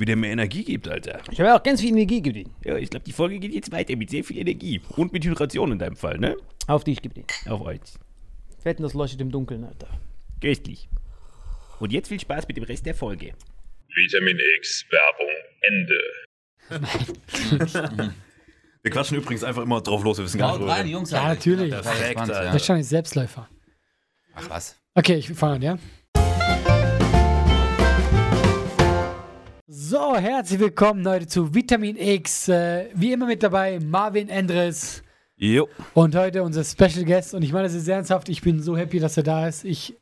wie der mir Energie gibt, Alter. Ich habe auch ganz viel Energie gegeben. Ja, ich glaube, die Folge geht jetzt weiter mit sehr viel Energie. Und mit Hydration in deinem Fall, ne? Auf dich gibt Auf euch. Fetten, das leuchtet im Dunkeln, Alter. Köstlich. Und jetzt viel Spaß mit dem Rest der Folge. Vitamin X Werbung Ende. Wir quatschen übrigens einfach immer drauf los, wir wissen gar nicht, rein, Jungs, Ja, natürlich. Perfekt, Alter. Das ist schon ein Selbstläufer. Ach was? Okay, ich fange an, ja? So, herzlich willkommen heute zu Vitamin X. Äh, wie immer mit dabei Marvin Endres. Jo. Und heute unser Special Guest. Und ich meine das ist ernsthaft. Ich bin so happy, dass er da ist. Ich,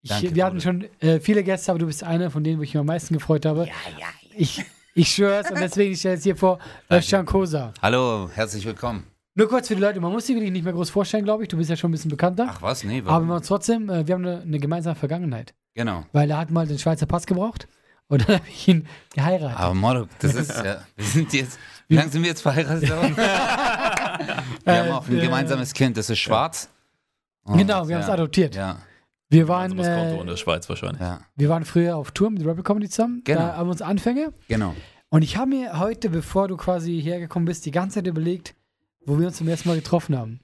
ich Danke, wir hatten schon äh, viele Gäste, aber du bist einer von denen, wo ich mich am meisten gefreut habe. Ja, ja, ja. Ich, ich schwöre es und deswegen stelle ich es hier vor, Özcan Kosa. Hallo, herzlich willkommen. Nur kurz für die Leute, man muss sich wirklich nicht mehr groß vorstellen, glaube ich. Du bist ja schon ein bisschen bekannter. Ach was, nee, aber warum? wir haben trotzdem, äh, wir haben eine, eine gemeinsame Vergangenheit. Genau. Weil er hat mal den Schweizer Pass gebraucht und dann habe ich ihn geheiratet. Aber Moro, das ist ja. Wir sind jetzt. Wie lange sind wir jetzt verheiratet? wir haben auch ein Äh, gemeinsames Kind, das ist schwarz. Und, Genau, wir haben es ja, adoptiert. Ja, Wir, waren, Also das Konto in äh, der Schweiz wahrscheinlich. ja, wir waren früher auf Tour mit Rebel Comedy zusammen. Genau. Da haben wir uns Anfänge. genau. Und ich habe mir heute, bevor du quasi hergekommen bist, die ganze Zeit überlegt, wo wir uns zum ersten Mal getroffen haben.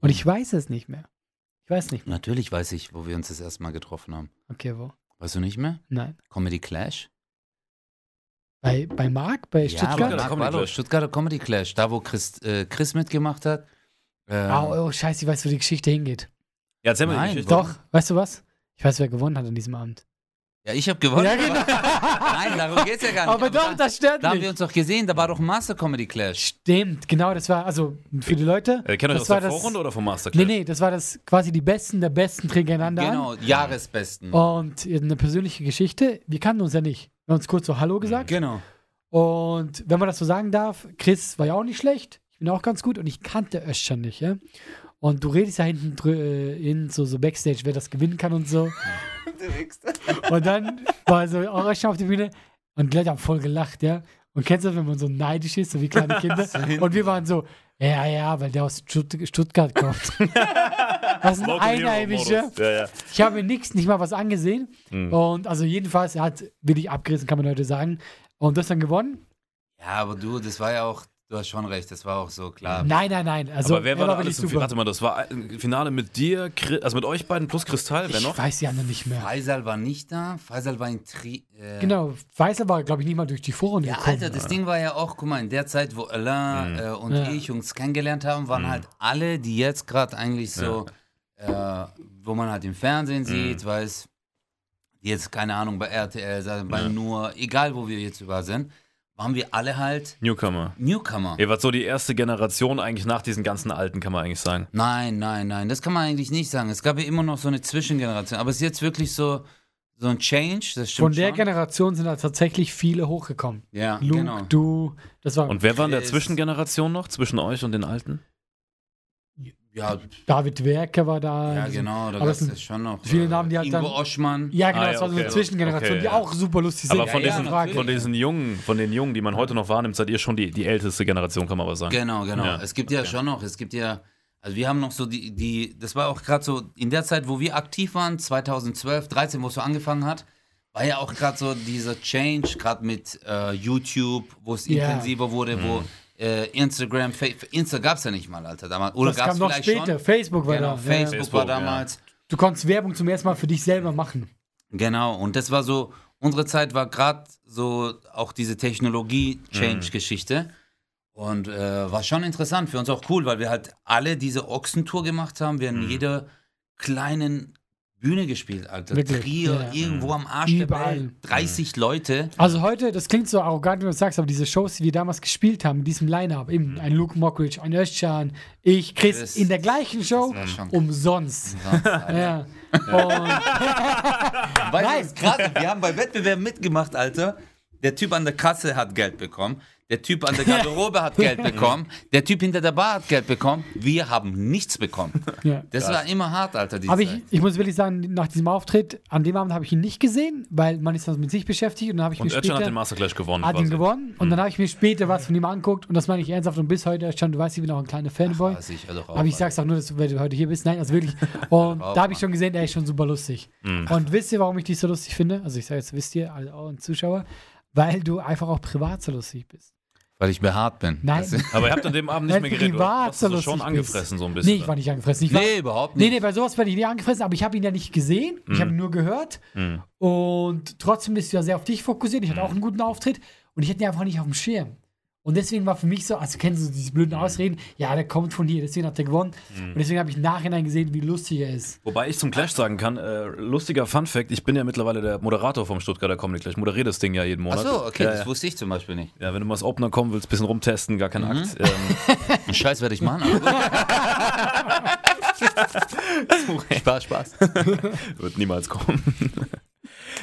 Und ich weiß es nicht mehr. Ich weiß nicht mehr. Natürlich weiß ich, wo wir uns das erste Mal getroffen haben. Okay, wo? Weißt du nicht mehr? Nein. Comedy Clash? Bei, bei Marc, bei Ja, Stuttgart? Stuttgarter Mark Comedy Clash. Stuttgarter Comedy Clash, da wo Chris, äh, Chris mitgemacht hat. Ähm, oh, oh, scheiße, ich weiß, wo die Geschichte hingeht. Ja, erzähl mal die Nein, Geschichte. Doch, weißt du was? Ich weiß, wer gewonnen hat an diesem Abend. Ja, ich habe gewonnen. Ja, genau. Nein, darum geht's ja gar nicht. Aber doch, da, das stört da haben wir uns doch gesehen, da war doch Master Comedy Clash. Stimmt, genau, das war, also für die Leute. Äh, kennt ihr das das aus der war das, Vorrunde oder vom Masterclass? Nee, nee, das war das quasi die Besten der Besten gegeneinander an. Genau, Jahresbesten. Und eine persönliche Geschichte. Wir kannten uns ja nicht. Wir haben uns kurz so Hallo gesagt. Genau. Und wenn man das so sagen darf, Chris war ja auch nicht schlecht. Ich bin auch ganz gut und ich kannte Özcan nicht, ja. Und du redest ja hinten drü- äh, in so, so Backstage, wer das gewinnen kann und so. und dann war so auch Özcan auf der Bühne und die Leute haben voll gelacht, ja. Und kennst du das, wenn man so neidisch ist, so wie kleine Kinder? und wir waren so, ja, ja, weil der aus Stutt Stuttgart kommt. Was ein Local Hero Einheimischer. Ja, ja. Ich habe mir nichts, nicht mal was angesehen. Mhm. Und also jedenfalls, er hat wirklich abgerissen, kann man heute sagen. Und das dann gewonnen? Ja, aber du, das war ja auch, du hast schon recht, das war auch so klar. Nein, nein, nein. Also, Aber wer er war da wirklich alles im super. Finale? Warte mal, das war ein Finale mit dir, Chris- also mit euch beiden plus Kristall, wer noch? Ich weiß ja noch nicht mehr. Faisal war nicht da, Faisal war in Tri. Äh, Genau, Weißer war, glaube ich, nicht mal durch die Vorrunde Ja, gekommen. Alter, das Ding war ja auch, guck mal, in der Zeit, wo Alain äh, und Ja. ich uns kennengelernt haben, waren halt alle, die jetzt gerade eigentlich so, äh, wo man halt im Fernsehen sieht, weiß, die jetzt, keine Ahnung, bei RTL, bei Nur, egal wo wir jetzt überall sind, waren wir alle halt Newcomer. Newcomer. Ihr wart so die erste Generation eigentlich nach diesen ganzen Alten, kann man eigentlich sagen. Nein, nein, nein, das kann man eigentlich nicht sagen. Es gab ja immer noch so eine Zwischengeneration, aber es ist jetzt wirklich so, so ein Change, das stimmt Von der schon. Generation sind da tatsächlich viele hochgekommen. Ja, Luke, genau. du, das war Und wer war in der. Zwischengeneration noch, zwischen euch und den Alten? Ja, David Werke war da. ja, genau, da aber gab es schon noch. viele äh, Namen, die halt Ingo dann- Oschmann. Ja, genau, Ah, ja, das war so okay. eine Zwischengeneration, Okay, die ja. auch super lustig sind. Aber von, ja, diesen, von diesen Jungen, von den Jungen, die man heute noch wahrnimmt, seid ihr schon die, die älteste Generation, kann man aber sagen. Genau, genau. Ja. Es gibt ja schon noch, es gibt ja, also wir haben noch so die, die das war auch gerade so in der Zeit, wo wir aktiv waren, 2012, 13, wo es so angefangen hat, war ja auch gerade so dieser Change, gerade mit äh, YouTube, wo es intensiver wurde, wo Mhm. Äh, Instagram, Fa Insta gab es ja nicht mal, Alter, damals. Oder das gab es kam noch später. schon? Facebook war Genau, da. Facebook, Ja. war Facebook, damals. Du konntest Werbung zum ersten Mal für dich selber machen. Genau, und das war so, unsere Zeit war gerade so auch diese Technologie-Change-Geschichte. Und äh, war schon interessant, für uns auch cool, weil wir halt alle diese Ochsentour gemacht haben. Wir haben in jeder kleinen Bühne gespielt, Alter. Wirklich, Trier, ja. irgendwo am Arsch Überall. der Welt. 30 Leute. Also heute, das klingt so arrogant, wenn du das sagst, aber diese Shows, die wir damals gespielt haben, mit diesem Line-Up, eben ein Luke Mockridge, ein Özcan, ich, Chris, Chris. in der gleichen Show, umsonst. Sonst, Alter. Ja. Und Weißt du, was krass? Wir haben bei Wettbewerben mitgemacht, Alter. Der Typ an der Kasse hat Geld bekommen. Der Typ an der Garderobe hat Geld bekommen. Der Typ hinter der Bar hat Geld bekommen. Wir haben nichts bekommen. ja. Das war immer hart, Alter. Die Aber ich, Zeit. ich muss wirklich sagen, nach diesem Auftritt, an dem Abend habe ich ihn nicht gesehen, weil man ist dann mit sich beschäftigt und dann habe ich Und mir hat später den Masterclash gewonnen. hat ihn gewonnen und dann habe ich mir später was von ihm angeguckt und das meine ich ernsthaft und bis heute, Özcan, du weißt, ich bin auch ein kleiner Fanboy. Ah, sicher doch auch, Aber ich sag's auch nur, dass du, weil du heute hier bist. Nein, also wirklich. Und da habe ich schon gesehen, er ist schon super lustig. Mhm. Und wisst ihr, warum ich dich so lustig finde? Also ich sage jetzt, wisst ihr, also auch ein Zuschauer, weil du einfach auch privat so lustig bist. Weil ich behaart bin. Nein. Das- Aber ihr habt an dem Abend nicht mehr geredet. Du privat hast so schon bist. angefressen, so ein bisschen. Nee, ich war nicht angefressen. Ich war, nee, überhaupt nee, nicht. nee, bei sowas werde ich nicht angefressen, aber ich habe ihn ja nicht gesehen. Ich habe ihn nur gehört. Mhm. Und trotzdem bist du ja sehr auf dich fokussiert. Ich hatte auch einen guten Auftritt und ich hatte ihn einfach nicht auf dem Schirm. Und deswegen war für mich so, also kennst du diese blöden Ausreden? Ja, der kommt von hier, deswegen hat er gewonnen. Und deswegen habe ich im Nachhinein gesehen, wie lustig er ist. Wobei ich zum Clash sagen kann, äh, lustiger Fun-Fact, ich bin ja mittlerweile der Moderator vom Stuttgarter Comedy Clash. Moderiere das Ding ja jeden Ach Monat. so, okay, ja, das ja. wusste ich zum Beispiel nicht. ja, wenn du mal als Opener kommen willst, bisschen rumtesten, gar kein Mhm. Akt. Ähm, Scheiß werde ich machen. Spaß, Spaß. wird niemals kommen.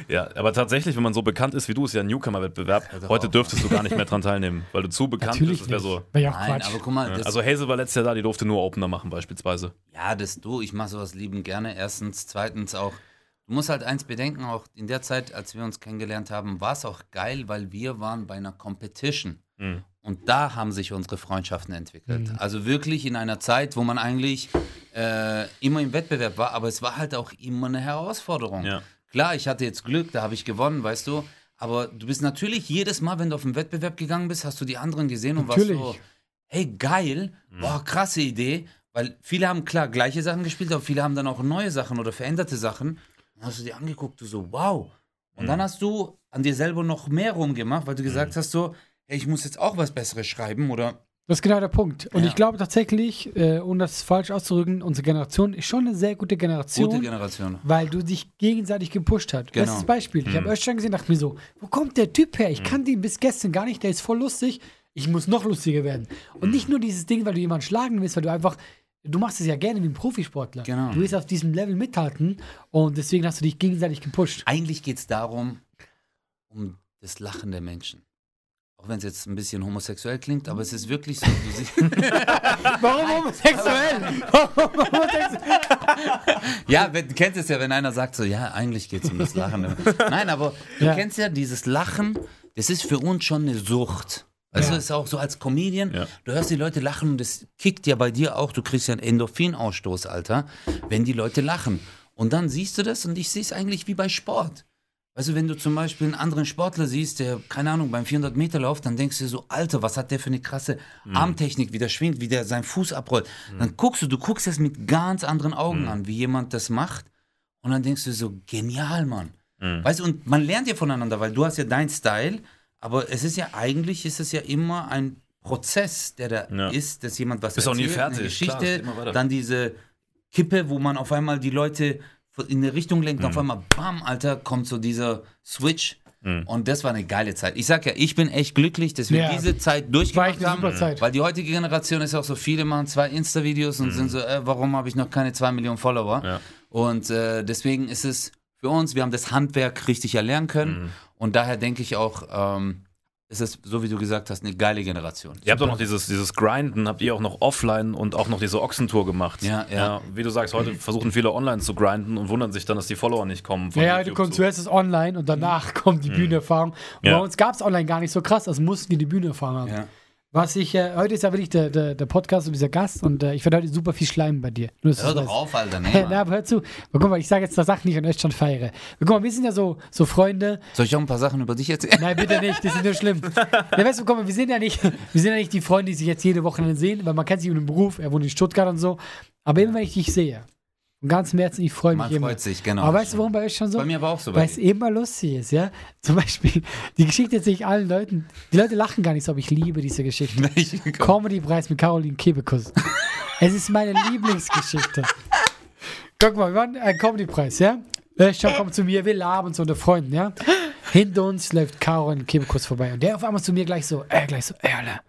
Ja, aber tatsächlich, wenn man so bekannt ist wie du, ist ja ein Newcomer-Wettbewerb. doch Heute dürftest du gar nicht mehr dran teilnehmen, weil du zu bekannt Natürlich bist. Das wäre so. Wäre ja auch Nein, Quatsch. aber guck mal, das, Also Hazel war letztes Jahr da, die durfte nur Opener machen beispielsweise. Ja, das du, ich mache sowas lieben gerne. Erstens, zweitens auch, du musst halt eins bedenken, auch in der Zeit, als wir uns kennengelernt haben, war es auch geil, weil wir waren bei einer Competition. Mhm. Und da haben sich unsere Freundschaften entwickelt. Also wirklich in einer Zeit, wo man eigentlich äh, immer im Wettbewerb war, aber es war halt auch immer eine Herausforderung. Ja. Klar, ich hatte jetzt Glück, da habe ich gewonnen, weißt du. Aber du bist natürlich jedes Mal, wenn du auf den Wettbewerb gegangen bist, hast du die anderen gesehen und Natürlich. warst so, hey, geil, boah, krasse Idee. Weil viele haben klar gleiche Sachen gespielt, aber viele haben dann auch neue Sachen oder veränderte Sachen. Dann hast du dir angeguckt, du so, wow. Und dann hast du an dir selber noch mehr rumgemacht, weil du gesagt hast so, hey, ich muss jetzt auch was Besseres schreiben oder Das ist genau der Punkt. Und Ja. ich glaube tatsächlich, äh, um das falsch auszudrücken, unsere Generation ist schon eine sehr gute Generation. gute Generation. weil du dich gegenseitig gepusht hast. Genau. Bestes Beispiel. Ich habe Özcan gesehen, dachte mir so, wo kommt der Typ her? Ich kannte ihn bis gestern gar nicht, der ist voll lustig. Ich muss noch lustiger werden. Und nicht nur dieses Ding, weil du jemanden schlagen willst, weil du einfach, du machst es ja gerne wie ein Profisportler. Genau. Du willst auf diesem Level mithalten und deswegen hast du dich gegenseitig gepusht. Eigentlich geht es darum, um das Lachen der Menschen. Auch wenn es jetzt ein bisschen homosexuell klingt, aber es ist wirklich so. Warum homosexuell? Warum homosexuell? ja, wenn, du kennst es ja, wenn einer sagt so, ja, eigentlich geht es um das Lachen. Nein, aber du Ja. kennst ja dieses Lachen, das ist für uns schon eine Sucht. Du, Ja. ist auch so als Comedian, Ja. du hörst die Leute lachen und das kickt ja bei dir auch, du kriegst ja einen Endorphinausstoß, Alter, wenn die Leute lachen. Und dann siehst du das und ich sehe es eigentlich wie bei Sport. Weißt du, wenn du zum Beispiel einen anderen Sportler siehst, der, keine Ahnung, beim 400 Meter Lauf, dann denkst du dir so, Alter, was hat der für eine krasse Armtechnik, wie der schwingt, wie der seinen Fuß abrollt. Dann guckst du, du guckst das mit ganz anderen Augen an, wie jemand das macht. Und dann denkst du dir so, genial, Mann. Weißt du, und man lernt ja voneinander, weil du hast ja deinen Style, aber es ist ja eigentlich, ist es ja immer ein Prozess, der da Ja. ist, dass jemand was Bist auch nie erzählt, eine fertig, klar, es Geschichte, weiter. dann diese Kippe, wo man auf einmal die Leute in eine Richtung lenkt, Mhm. auf einmal, bam, Alter, kommt so dieser Switch. Mhm. Und das war eine geile Zeit. Ich sag ja, ich bin echt glücklich, dass wir Ja. diese Zeit War durchgemacht echt eine haben. super Zeit. Weil die heutige Generation ist auch so, viele machen zwei Insta-Videos und sind so, äh, warum habe ich noch keine zwei Millionen Follower? Mhm. Ja. Und äh, deswegen ist es für uns, wir haben das Handwerk richtig erlernen können. Mhm. Und daher denke ich auch, ähm, ist es, so wie du gesagt hast, eine geile Generation. Ihr habt auch noch dieses, dieses Grinden, habt ihr auch noch offline und auch noch diese Ochsentour gemacht. Ja, ja. Wie du sagst, heute versuchen viele online zu grinden und wundern sich dann, dass die Follower nicht kommen. von Ja, du kommst zuerst das online und danach kommt die Bühnenerfahrung. Und Ja. bei uns gab es online gar nicht so krass, also mussten wir die Bühnenerfahrung haben. Ja. Was ich, äh, heute ist ja wirklich der, der, der Podcast und dieser Gast und äh, ich werde heute super viel schleimen bei dir. Nur, Hör doch auf, Alter. Nee, Na, aber hör zu. Aber guck mal, ich sage jetzt das Sachen nicht und euch schon feiere. Guck mal, wir sind ja so, so Freunde. Soll ich auch ein paar Sachen über dich erzählen? Nein, bitte nicht, das ist nur schlimm. Ja, weißt du, guck mal, wir sind ja nicht, wir sind ja nicht die Freunde, die sich jetzt jede Woche sehen, weil man kennt sich über den Beruf, er wohnt in Stuttgart und so. Aber immer wenn ich dich sehe, von ganzem Herzen, ich freue mich Man immer. freut sich, genau. Aber weißt du, warum bei euch schon so? Bei mir aber auch so. Weil es immer lustig ist, ja. Zum Beispiel, die Geschichte erzähle ich allen Leuten. Die Leute lachen gar nicht so, aber ich liebe diese Geschichte. Comedy-Preis mit Caroline Kebekus. es ist meine Lieblingsgeschichte. Guck mal, wir waren ein Comedy-Preis, ja? Öschan kommt zu mir, wir labern so unter Freunden, ja? Hinter uns läuft Caroline Kebekus vorbei und der auf einmal zu mir gleich so, äh, gleich so, ey, Alter,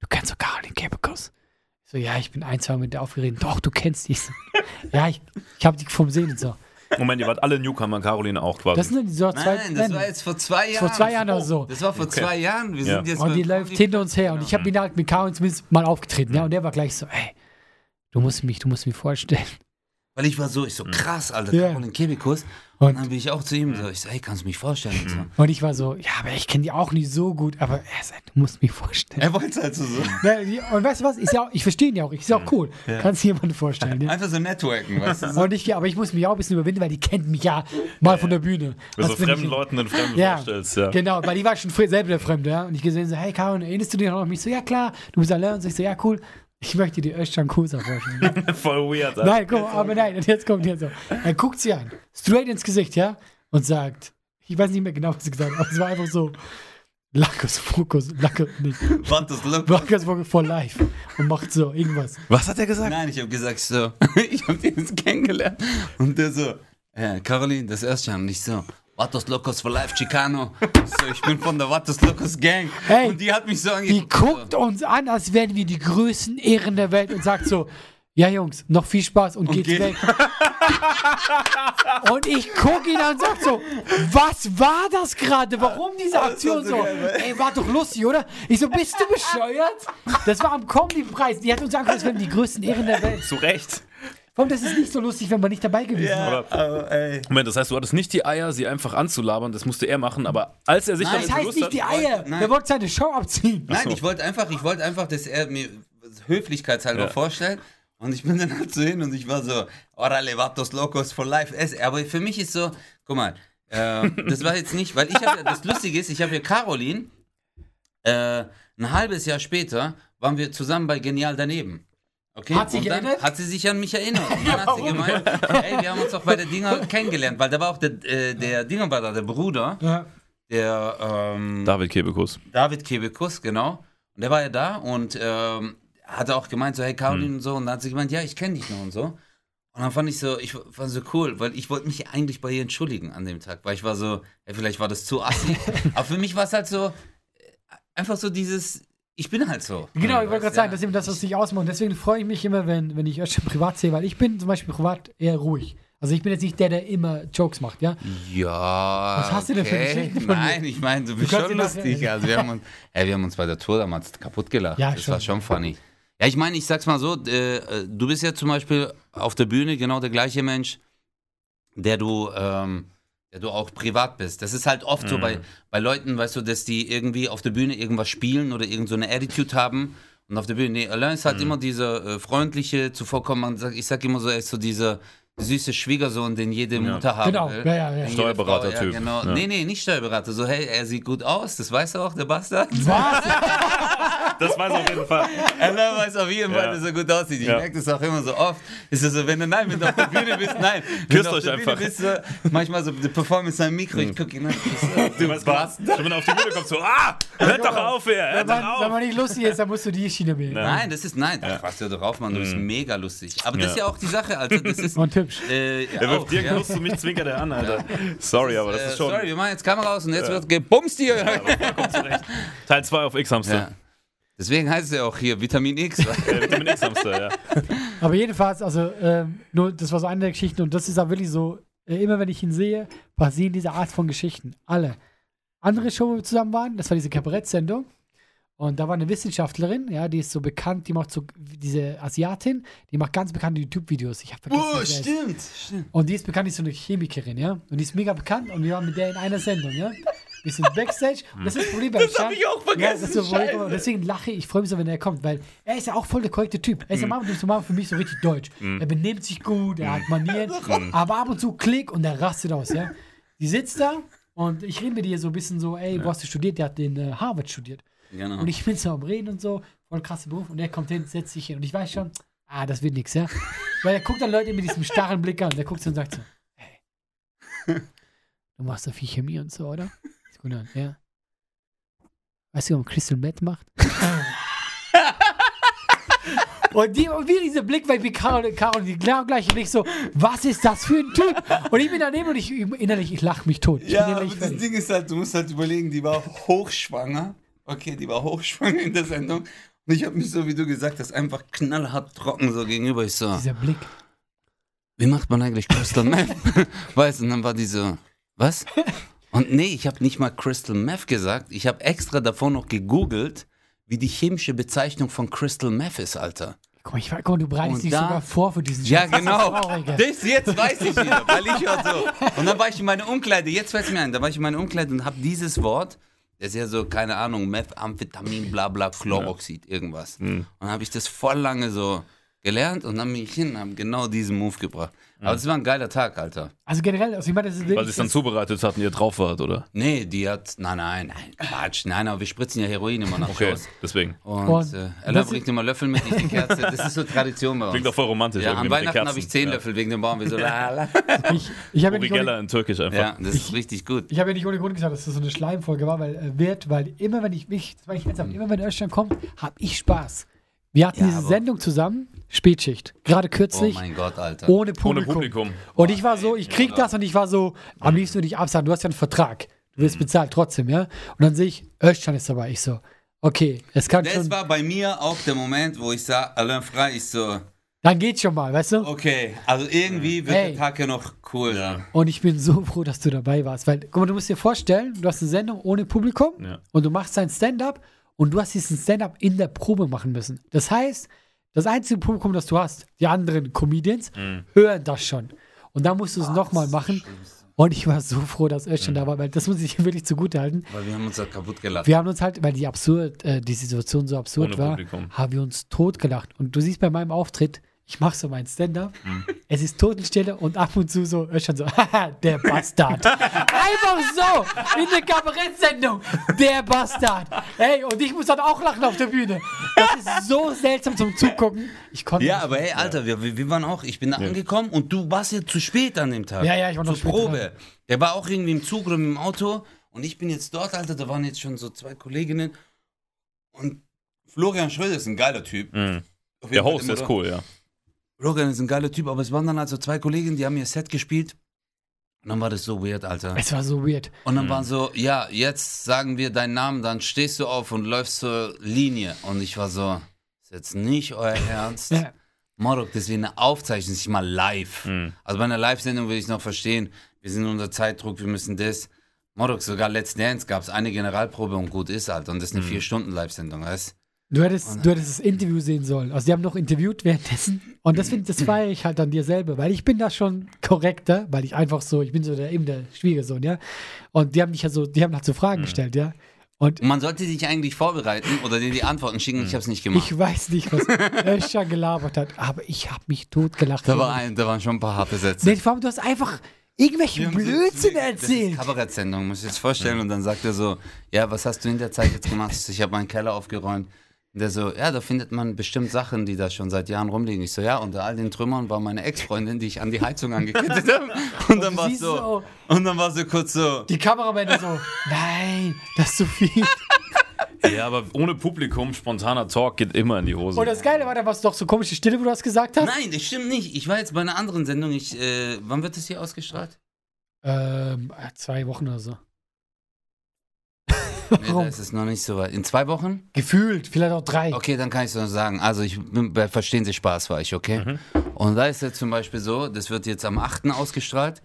du kennst doch Caroline Kebekus. So, ja, ich bin ein, zwei mit der aufgeregt. Doch, du kennst die. Ja, ich, ich habe die vom Sehen und so. Moment, ihr wart alle Newcomer, Caroline auch quasi. Das sind so zwei. Nein, das war jetzt vor zwei Jahren. vor zwei Jahren oder so. Das war vor zwei Jahren. Wir Ja. sind jetzt Und die läuft hinter uns her. Und ich habe ihn halt mit Caroline zumindest mal aufgetreten, ja. Und der war gleich so, ey, du musst mich, du musst mich vorstellen. Weil ich war so, ich so krass, Alter, Ja. Caroline Kebekus. Und, Und- dann bin ich auch zu ihm so, ich so, hey, kannst du mich vorstellen? Und so. Und ich war so, ja, aber ich kenne die auch nicht so gut. Aber er sagt, du musst mich vorstellen. Er wollte halt so, so. Ne, Und weißt du was? Ist ja auch, ich verstehe ihn ja auch. Ist ja auch cool. Kannst du jemanden vorstellen. Ja. Einfach so networken, weißt du? So. Und ich, aber ich muss mich auch ein bisschen überwinden, weil die kennt mich ja mal von der Bühne. Wenn du Was so fremden ich- Leuten den Fremden Ja, vorstellst, ja. genau, weil die war schon selber der Fremde, ja. Und ich gesehen so, hey Karin, erinnerst du dich noch an mich? So, ja klar, du bist allein. Und so, ich so, ja cool, ich möchte dir Özcan Kusa vorstellen. Voll weird. Alter. nein, guck mal, aber nein, und jetzt kommt hier so. Er guckt sie an, straight ins Gesicht, ja, und sagt, ich weiß nicht mehr genau, was sie gesagt hat, aber es war einfach so, Lackos Fokus, Lackos, nicht, das look. Lackos Fokus for life. Und macht so irgendwas. Was hat er gesagt? Nein, ich habe gesagt so, ich habe den jetzt kennengelernt. Und der so, äh, Caroline, das erste. Und ich so, Vatos Locos for Life Chicano. Ich so, ich bin von der Vatos Locos Gang. Hey, und die hat mich so Die angeguckt. guckt uns an, als wären wir die größten Ehren der Welt und sagt so, ja Jungs, noch viel Spaß und, geht's geht- weg. und ich gucke ihn an und sag so, was war das gerade? Warum diese Aktion so? Ey, war doch lustig, oder? Ich so, bist du bescheuert? Das war am Comedy-Preis. Die hat uns angeguckt, als wären die größten Ehren der Welt. Zu Recht. Warum, das ist nicht so lustig, wenn man nicht dabei gewesen wäre. Aber, ey. Moment, das heißt, du hattest nicht die Eier, sie einfach anzulabern, das musste er machen, aber als er sich Nein, Das damit heißt nicht die Eier. Nein. Der wollte seine Show abziehen. Nein, so. ich wollte einfach, ich wollte einfach, dass er mir höflichkeitshalber Ja. vorstellt. Und ich bin dann halt so hin und ich war so, Orale Vatos Locos for Life. Es- Aber für mich ist so, guck mal, äh, das war jetzt nicht, weil ich habe, das Lustige ist, ich habe ja Caroline, äh, ein halbes Jahr später waren wir zusammen bei Genial daneben. Okay? Hat sie und dann erinnert? hat sie sich an mich erinnert. Und dann hat sie gemeint, ey, wir haben uns doch bei der Dinger kennengelernt, weil da war auch der, äh, der Dinger war da, der Bruder, Ja. der ähm, David Kebekus. David Kebekus, genau. Und der war ja da und ähm, hat auch gemeint, so, hey, Caroline und so. Und dann hat sie gemeint, ja, ich kenne dich noch und so. Und dann fand ich so, ich fand so cool, weil ich wollte mich eigentlich bei ihr entschuldigen an dem Tag, weil ich war so, ey, vielleicht war das zu assi. Aber für mich war es halt so, äh, einfach so dieses, ich bin halt so. Genau, ich wollte gerade sagen, ja. das ist eben das, was dich ausmacht. Und deswegen freue ich mich immer, wenn, wenn ich Özcan privat sehe, weil ich bin zum Beispiel privat eher ruhig. Also ich bin jetzt nicht der, der immer Jokes macht, ja? Ja. Was hast du denn für okay. Geschichten von Nein, ich meine, du bist kannst schon lustig. Also wir haben uns, ey, wir haben uns bei der Tour damals kaputt gelacht. Ja, das schon. war schon funny. Ja, ich meine, ich sag's mal so, äh, du bist ja zum Beispiel auf der Bühne genau der gleiche Mensch, der du, ähm, der du auch privat bist. Das ist halt oft so bei, bei Leuten, weißt du, dass die irgendwie auf der Bühne irgendwas spielen oder irgend so eine Attitude haben. Und auf der Bühne, nee, Alain ist halt immer dieser äh, freundliche, zuvorkommen. Man sagt, ich sag immer so, er ist so dieser süße Schwiegersohn, den jede Mutter haben Genau, will. ja, ja, ja. Steuerberater-Typ. Ja, genau. Ja. Nee, nee, nicht Steuerberater. So, hey, er sieht gut aus, das weiß er auch, der Bastard. Was? Das weiß auf jeden Fall. Alain weiß auf jeden Fall, Ja. dass er gut aussieht. Ich Ja. merke das auch immer so oft. Ist es so, wenn du, nein, wenn du auf der Bühne bist, nein. Wenn Küsst du auf euch einfach. Bist, so, manchmal so, die Performance am Mikro, ich gucke ihn an. Du? Schon wenn er auf die Bühne kommt, so, ah, hört doch auf hier, hört Wenn doch man, wenn auf. man nicht lustig ist, dann musst du die Schiene wählen. Nein, das ist, nein, ach, was hör doch auf, Mann, du bist mega lustig. Aber das ist ja auch die Sache, also das ist, Und hübsch. äh, Er wirft dir ja. Kuss zu mich, zwinkert er an, Alter. Sorry, aber das Äh, ist schon Sorry, wir machen jetzt Kamera aus und jetzt wird gebumst hier. Teil 2 auf X-Hamster. Deswegen heißt es ja auch hier Vitamin X. Vitamin X-Hamster, ja. Aber jedenfalls, also, ähm, nur, das war so eine der Geschichten und das ist auch wirklich so, äh, immer wenn ich ihn sehe, passieren diese Art von Geschichten. Alle. Andere Show, wo wir zusammen waren, das war diese Kabarett-Sendung. Und da war eine Wissenschaftlerin, ja, die ist so bekannt, die macht so, diese Asiatin, die macht ganz bekannte YouTube-Videos. Ich habe vergessen, Oh, stimmt, stimmt. Und die ist bekannt, die ist so eine Chemikerin, ja. Und die ist mega bekannt und wir waren mit der in einer Sendung, ja. Wir sind Backstage und das ist das Problem bei Das hab ich auch vergessen, Ja, so Scheiße. und deswegen lache ich, ich freue mich so, wenn er kommt, weil er ist ja auch voll der korrekte Typ. Er ist ja manchmal für mich so richtig deutsch. Er benimmt sich gut, er hat Manieren, aber ab und zu klick und er rastet aus, ja. Die sitzt da und ich rede mit ihr so ein bisschen so, ey, wo hast du studiert? Der hat den äh, Harvard studiert. Genau. Und ich bin so am Reden und so, voll krasser Beruf. Und er kommt hin, setzt sich hin. Und ich weiß schon, ah, das wird nichts, ja. Weil er guckt dann Leute mit diesem starren Blick an. Der guckt so und sagt so, hey, du machst doch viel Chemie und so, oder? Guck an, ja. Weißt du, warum Crystal Meth macht? Und, die, und wie dieser Blick bei Carol, Carol die genau gleich und ich so, was ist das für ein Typ? Und ich bin daneben und ich innerlich, ich lache mich tot. Ich Ja, aber das. Ding ist halt, du musst halt überlegen, die war hochschwanger. Okay, die war hochschwanger in der Sendung. Und ich habe mich so, wie du gesagt hast, einfach knallhart trocken so gegenüber. Ich so, Dieser Blick. wie macht man eigentlich Crystal Meth? weißt du, und dann war die so, was? Und nee, ich habe nicht mal Crystal Meth gesagt. Ich habe extra davor noch gegoogelt, wie die chemische Bezeichnung von Crystal Meth ist, Alter. Guck mal, ich, guck du bereitest Und dich da- sogar vor für diesen Ja, Schatz. Genau. das jetzt weiß ich wieder, weil ich war so. Und dann war ich in meiner Umkleide, jetzt fällt es mir ein, da war ich in meiner Umkleide und habe dieses Wort, das ist ja so, keine Ahnung, Meth, Amphetamin, bla bla, Chloroxid, irgendwas. Und dann habe ich das voll lange so gelernt und dann bin ich hin und habe genau diesen Move gebracht. Aber es war ein geiler Tag, Alter. Also generell, also ich meine, das ist Weil sie es dann zubereitet hatten, ihr drauf wart, oder? Nee, die hat, nein, nein, nein, Quatsch, nein, aber wir spritzen ja Heroin immer nach Okay, Shows. deswegen. Und, Und äh, Ella das- bringt immer Löffel mit, nicht die Kerze. Das ist so Tradition bei uns. Klingt auch voll romantisch. ja, irgendwie an mit den Weihnachten habe ich Kerzen. zehn Ja. Löffel wegen dem Baum. Wir so, la, la. ich ich habe ja, Uri nicht ohne- Geller in Türkisch einfach. Ja, das ist richtig gut. ich hab ja nicht ohne Grund gesagt, dass das so eine Schleimfolge war, weil äh, wird, weil immer wenn ich mich, das meine ich ernsthaft, immer wenn Özcan kommt, habe ich Spaß. Wir hatten Ja, diese Sendung zusammen, Spätschicht, gerade Oh kürzlich, mein Gott, Alter. ohne Ohne Publikum. Publikum. Und ich war so, ich krieg das und ich war so, am liebsten würde ich absagen, du hast ja einen Vertrag, du wirst bezahlt trotzdem, ja. Und dann sehe ich, Özcan ist dabei. Ich so, okay, es kann Das schon. war bei mir auch der Moment, wo ich sah, Alain Frey, ich so, Dann geht's schon mal, weißt du? Okay, also irgendwie wird Hey. der Tag ja noch cool. Ja. Und ich bin so froh, dass du dabei warst. Weil, guck mal, du musst dir vorstellen, du hast eine Sendung ohne Publikum Ja. und du machst dein Stand-up und du hast diesen Stand-up in der Probe machen müssen. Das heißt, das einzige Publikum, das du hast, die anderen Comedians, hören das schon. Und dann musst du es nochmal machen. Und ich war so froh, dass Özcan da war, weil das muss ich wirklich zugute halten. Weil wir haben uns da kaputt gelacht. Wir haben uns halt, weil die absurd, äh, die Situation so absurd Ohne war, Publikum. haben wir uns totgelacht. Und du siehst bei meinem Auftritt, ich mache so meinen Stand-up, Mhm. es ist Totenstille und ab und zu so, Özcan so, haha, der Bastard. Einfach so, in der Kabarettsendung, der Bastard. Ey, und ich muss dann auch lachen auf der Bühne. Das ist so seltsam zum Zugucken. Ich konnte Ja, nicht. aber hey, Alter, wir, wir waren auch, ich bin da angekommen und du warst ja zu spät an dem Tag. Ja, ja, ich war noch Zur spät Probe. dran. Der war auch irgendwie im Zug oder im Auto und ich bin jetzt dort, Alter, da waren jetzt schon so zwei Kolleginnen und Florian Schröder ist ein geiler Typ. Mhm. Der Host ist cool, ja. Florian ist ein geiler Typ, aber es waren dann also zwei Kolleginnen, die haben ihr Set gespielt und dann war das so weird, Alter. Es war so weird. Und Mhm. dann war so, ja, jetzt sagen wir deinen Namen, dann stehst du auf und läufst zur Linie. Und ich war so, ist jetzt nicht euer Ernst. Ja. Morok, das ist wie eine Aufzeichnung, das ist nicht mal live. Mhm. Also bei einer Live-Sendung würde ich noch verstehen, wir sind unter Zeitdruck, wir müssen das. Morok, sogar Let's Dance gab es eine Generalprobe und gut ist halt. Und das ist eine Mhm. vier Stunden Live-Sendung, weißt Du hättest, du hättest das Interview sehen sollen. Also, die haben noch interviewt währenddessen. Und das, find, das feiere ich halt an dir selber, weil ich bin da schon korrekter, weil ich einfach so, ich bin so der, eben der Schwiegersohn, ja. Und die haben mich ja so, die haben halt so Fragen gestellt, ja. Und man sollte sich eigentlich vorbereiten oder dir die Antworten schicken, ich habe es nicht gemacht. ich weiß nicht, was Öscher gelabert hat, aber ich habe mich totgelacht. da, war ein, da waren schon ein paar harte Sätze. nee, vor allem, du hast einfach irgendwelche Wir haben so- Blödsinn Das erzählt. Kabarettsendung, muss ich jetzt vorstellen. Und dann sagt er so, ja, was hast du in der Zeit jetzt gemacht? So, Ich habe meinen Keller aufgeräumt. Der so, ja, da findet man bestimmt Sachen, die da schon seit Jahren rumliegen. Ich so, ja, unter all den Trümmern war meine Ex-Freundin, die ich an die Heizung angekettet habe. Und dann du war es so, so- und dann war so kurz so, Die Kameramänner so, nein, das ist zu viel. Ja, aber ohne Publikum, spontaner Talk geht immer in die Hose. Und das Geile war, da warst du doch so komische Stille, wo du das gesagt hast. nein, das stimmt nicht. Ich war jetzt bei einer anderen Sendung. Ich, äh, wann wird das hier ausgestrahlt? Ähm, zwei Wochen oder so. Nee, Warum? da ist es noch nicht so weit. In zwei Wochen? Gefühlt, vielleicht auch drei. Okay, dann kann ich es noch sagen. Also ich bin bei Verstehen Sie Spaß war ich, okay? Und da ist jetzt zum Beispiel so, das wird jetzt am 8. ausgestrahlt.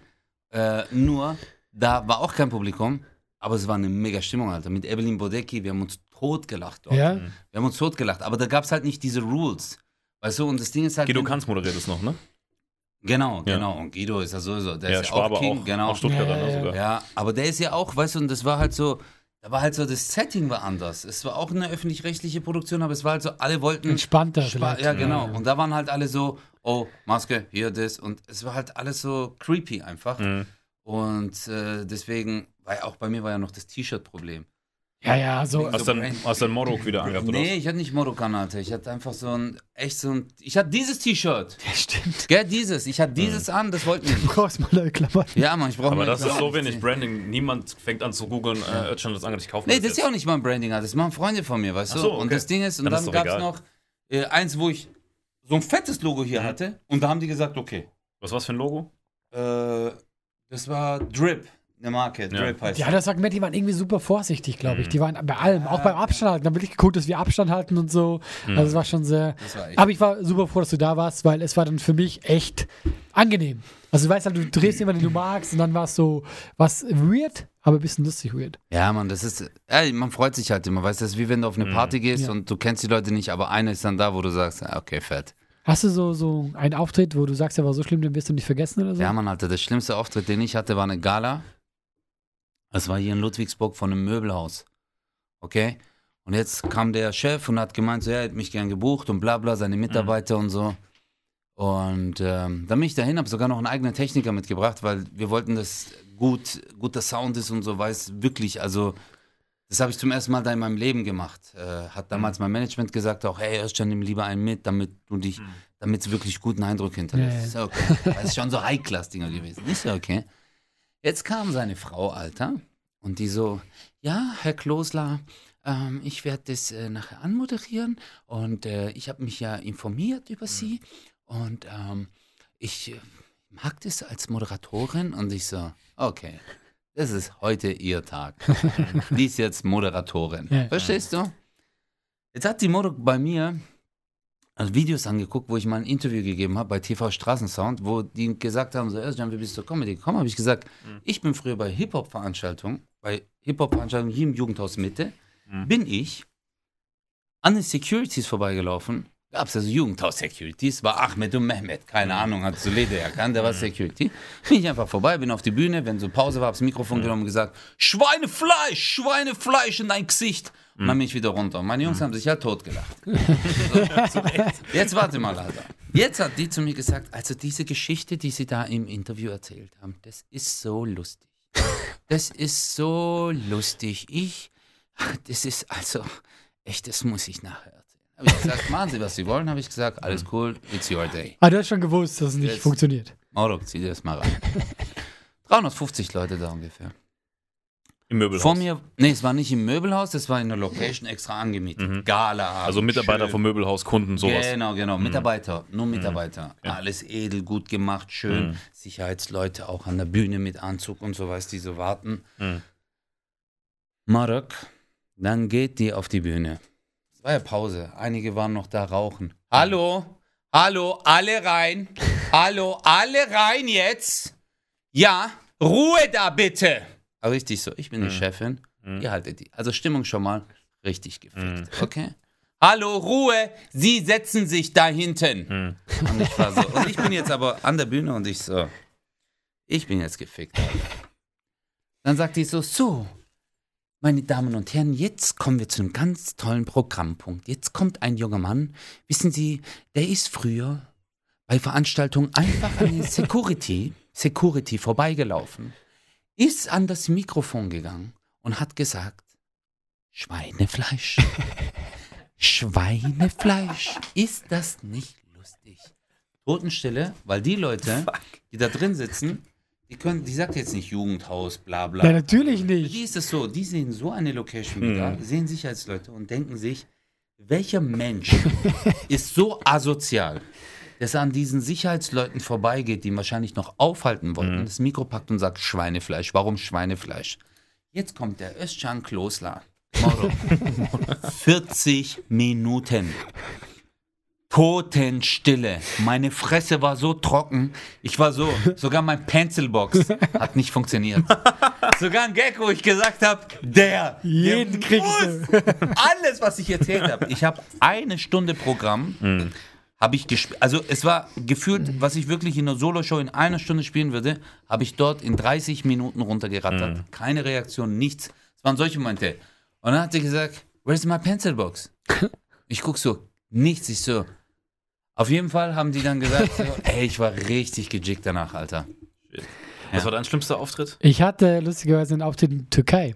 Äh, nur, da war auch kein Publikum, aber es war eine mega Stimmung, Alter. Mit Evelyn Bodecki, wir haben uns totgelacht dort. Ja? Wir haben uns totgelacht, aber da gab es halt nicht diese Rules. Weißt du, und das Ding ist halt. Guido Kanz moderiert es noch, ne? Genau, Ja. genau. Und Guido ist ja sowieso, der Ja, ist ja Schwabe auch King, auch, genau. auch Stuttgarter Ja, ne, ja, ja. sogar. Ja, aber der ist ja auch, weißt du, und das war halt so, da war halt so, das Setting war anders. Es war auch eine öffentlich-rechtliche Produktion, aber es war halt so, alle wollten. Entspannter Spa vielleicht. ja, genau. Und da waren halt alle so, oh, Maske, hier das. Und es war halt alles so creepy einfach. Mhm. Und äh, deswegen, weil auch bei mir war ja noch das T-Shirt-Problem. Ja, ja, so. Hast dann, hast dann Morok wieder angehabt, oder? Nee, ich hatte nicht Morokan, Alter. Ich hatte einfach so ein, echt so ein, ich hatte dieses T-Shirt. Ja, stimmt. Gell, dieses. Ich hatte dieses an, das wollten wir Du brauchst mal neue Klamotten. Ja, Mann, ich brauche Aber das ist so wenig Branding. Niemand fängt an zu googeln, äh, Özcan das angeht, ich kaufe Nee, das ist ja auch nicht mein Branding, Alter. das machen Freunde von mir, weißt du? So, Und okay. das Ding ist, und Dann dann, gab es noch äh, eins, wo ich so ein fettes Logo hier hatte. Und da haben die gesagt, okay. Was war's für ein Logo? Äh, das war Drip, eine Marke. Drip heißt Ja, das sagt Matt, die waren irgendwie super vorsichtig, glaube Mhm. ich. Die waren bei allem, auch beim Abstand halten. Da haben wirklich geguckt, dass wir Abstand halten und so. Also es war schon sehr. War. Aber ich war super froh, dass du da warst, weil es war dann für mich echt angenehm. Also du weißt halt, du drehst jemanden, den du magst und dann war es so was weird, aber ein bisschen lustig weird. Ja, Mann, das ist, ja, man freut sich halt immer, weißt du, das ist wie wenn du auf eine Party gehst Ja. und du kennst die Leute nicht, aber einer ist dann da, wo du sagst, ah, okay, fett. Hast du so, so einen Auftritt, wo du sagst, der war so schlimm, den wirst du nicht vergessen oder so? Ja, Mann, Alter, der schlimmste Auftritt, den ich hatte, war eine Gala. Das war hier in Ludwigsburg von einem Möbelhaus. Okay? Und jetzt kam der Chef und hat gemeint, so, ja, er hätte mich gern gebucht und bla bla, seine Mitarbeiter und so. Und ähm, dann bin ich dahin, habe sogar noch einen eigenen Techniker mitgebracht, weil wir wollten, dass gut, guter Sound ist und so, weiß wirklich, also das habe ich zum ersten Mal da in memeinem Leben gemacht. Äh, hat damals mein Management gesagt auch, hey, Özcan, nimm lieber einen mit, damit du dich, damit es wirklich guten Eindruck hinterlässt. Ist ja okay. Das ist schon so High-Class-Dinger gewesen. Ist ja okay. Jetzt kam seine Frau, Alter, und die so, ja, Herr Klosler, ähm, ich werde das äh, nachher anmoderieren und äh, ich habe mich ja informiert über Sie und ähm, ich äh, mag das als Moderatorin und ich so, okay, das ist heute Ihr Tag. die ist jetzt Moderatorin. Ja. Verstehst du? Jetzt hat die Modo bei mir Videos angeguckt, wo ich mal ein Interview gegeben habe bei TV Straßensound, wo die gesagt haben, so, Özcan, wie bist du zur Comedy gekommen? Habe ich gesagt, ich bin früher bei Hip-Hop-Veranstaltungen, bei Hip-Hop-Veranstaltungen hier im Jugendhaus Mitte, bin ich an den Securities vorbeigelaufen. Gab es also Jugendhaus-Securities, war Ahmed und Mehmet, keine Ahnung, hat so Leder erkannt, der war Security. Bin ich einfach vorbei, bin auf die Bühne, wenn so Pause war, hab's Mikrofon genommen und gesagt, Schweinefleisch, Schweinefleisch in dein Gesicht. Und dann bin ich wieder runter. Und meine Jungs haben sich ja totgelacht. So, Jetzt warte mal, Alter. Jetzt hat die zu mir gesagt, also diese Geschichte, die sie da im Interview erzählt haben, das ist so lustig. Das ist so lustig. Ich, das ist also, echt, das muss ich nachher. Habe ich gesagt, machen Sie, was Sie wollen, habe ich gesagt, alles cool, it's your day. Ah, du hast schon gewusst, dass es nicht Jetzt. funktioniert. Mauro, zieh dir das mal rein. 350 Leute da ungefähr. Im Möbelhaus. Vor mir, nee, es war nicht im Möbelhaus, das war in der Location extra angemietet. Gala. also Mitarbeiter schön. vom Möbelhaus, Kunden, sowas. Genau, genau. Mitarbeiter, nur Mitarbeiter. Alles edel, gut gemacht, schön. Mhm. Sicherheitsleute auch an der Bühne mit Anzug und so was, die so warten. Mhm. Marok, dann geht die auf die Bühne. Es war ja Pause. Einige waren noch da rauchen. Hallo, hallo, alle rein. hallo, alle rein jetzt. Ja, Ruhe da bitte. Aber richtig so, ich bin die Chefin. Ihr haltet die. Also Stimmung schon mal richtig gefickt. Okay? Hallo, Ruhe! Sie setzen sich da hinten. Und ich war so. Und ich bin jetzt aber an der Bühne und ich so. Ich bin jetzt gefickt. Dann sagt die so: So, meine Damen und Herren, jetzt kommen wir zu einem ganz tollen Programmpunkt. Jetzt kommt ein junger Mann. Wissen Sie, der ist früher bei Veranstaltungen einfach an den Security, Security vorbeigelaufen, ist an das Mikrofon gegangen und hat gesagt, Schweinefleisch. Schweinefleisch. Ist das nicht lustig? Totenstille, weil die Leute, die da drin sitzen, die können, die sagt jetzt nicht Jugendhaus, bla bla. Ja, natürlich Für nicht. die ist es so, die sehen so eine Location wieder, sehen Sicherheitsleute und denken sich, welcher Mensch ist so asozial, dass er an diesen Sicherheitsleuten vorbeigeht, die ihn wahrscheinlich noch aufhalten wollten, das Mikro packt und sagt Schweinefleisch. Warum Schweinefleisch? Jetzt kommt der Özcan Klosler. Moro. 40 Minuten. Totenstille. Meine Fresse war so trocken. Ich war so, sogar mein Pencilbox hat nicht funktioniert. Sogar ein Gag, wo ich gesagt habe, der, Jeden der kriegst muss. du. Alles, was ich erzählt habe. Ich habe eine Stunde Programm, habe ich gespielt. Also es war gefühlt, was ich wirklich in einer Solo-Show in einer Stunde spielen würde, habe ich dort in 30 Minuten runtergerattert. Keine Reaktion, nichts. Es waren solche Momente. Und dann hat sie gesagt, where's my pencilbox? Ich guck so, nichts. Ich so, auf jeden Fall haben die dann gesagt, so, ey, ich war richtig gejickt danach, Alter. Was war dein schlimmster Auftritt? Ich hatte lustigerweise einen Auftritt in der Türkei.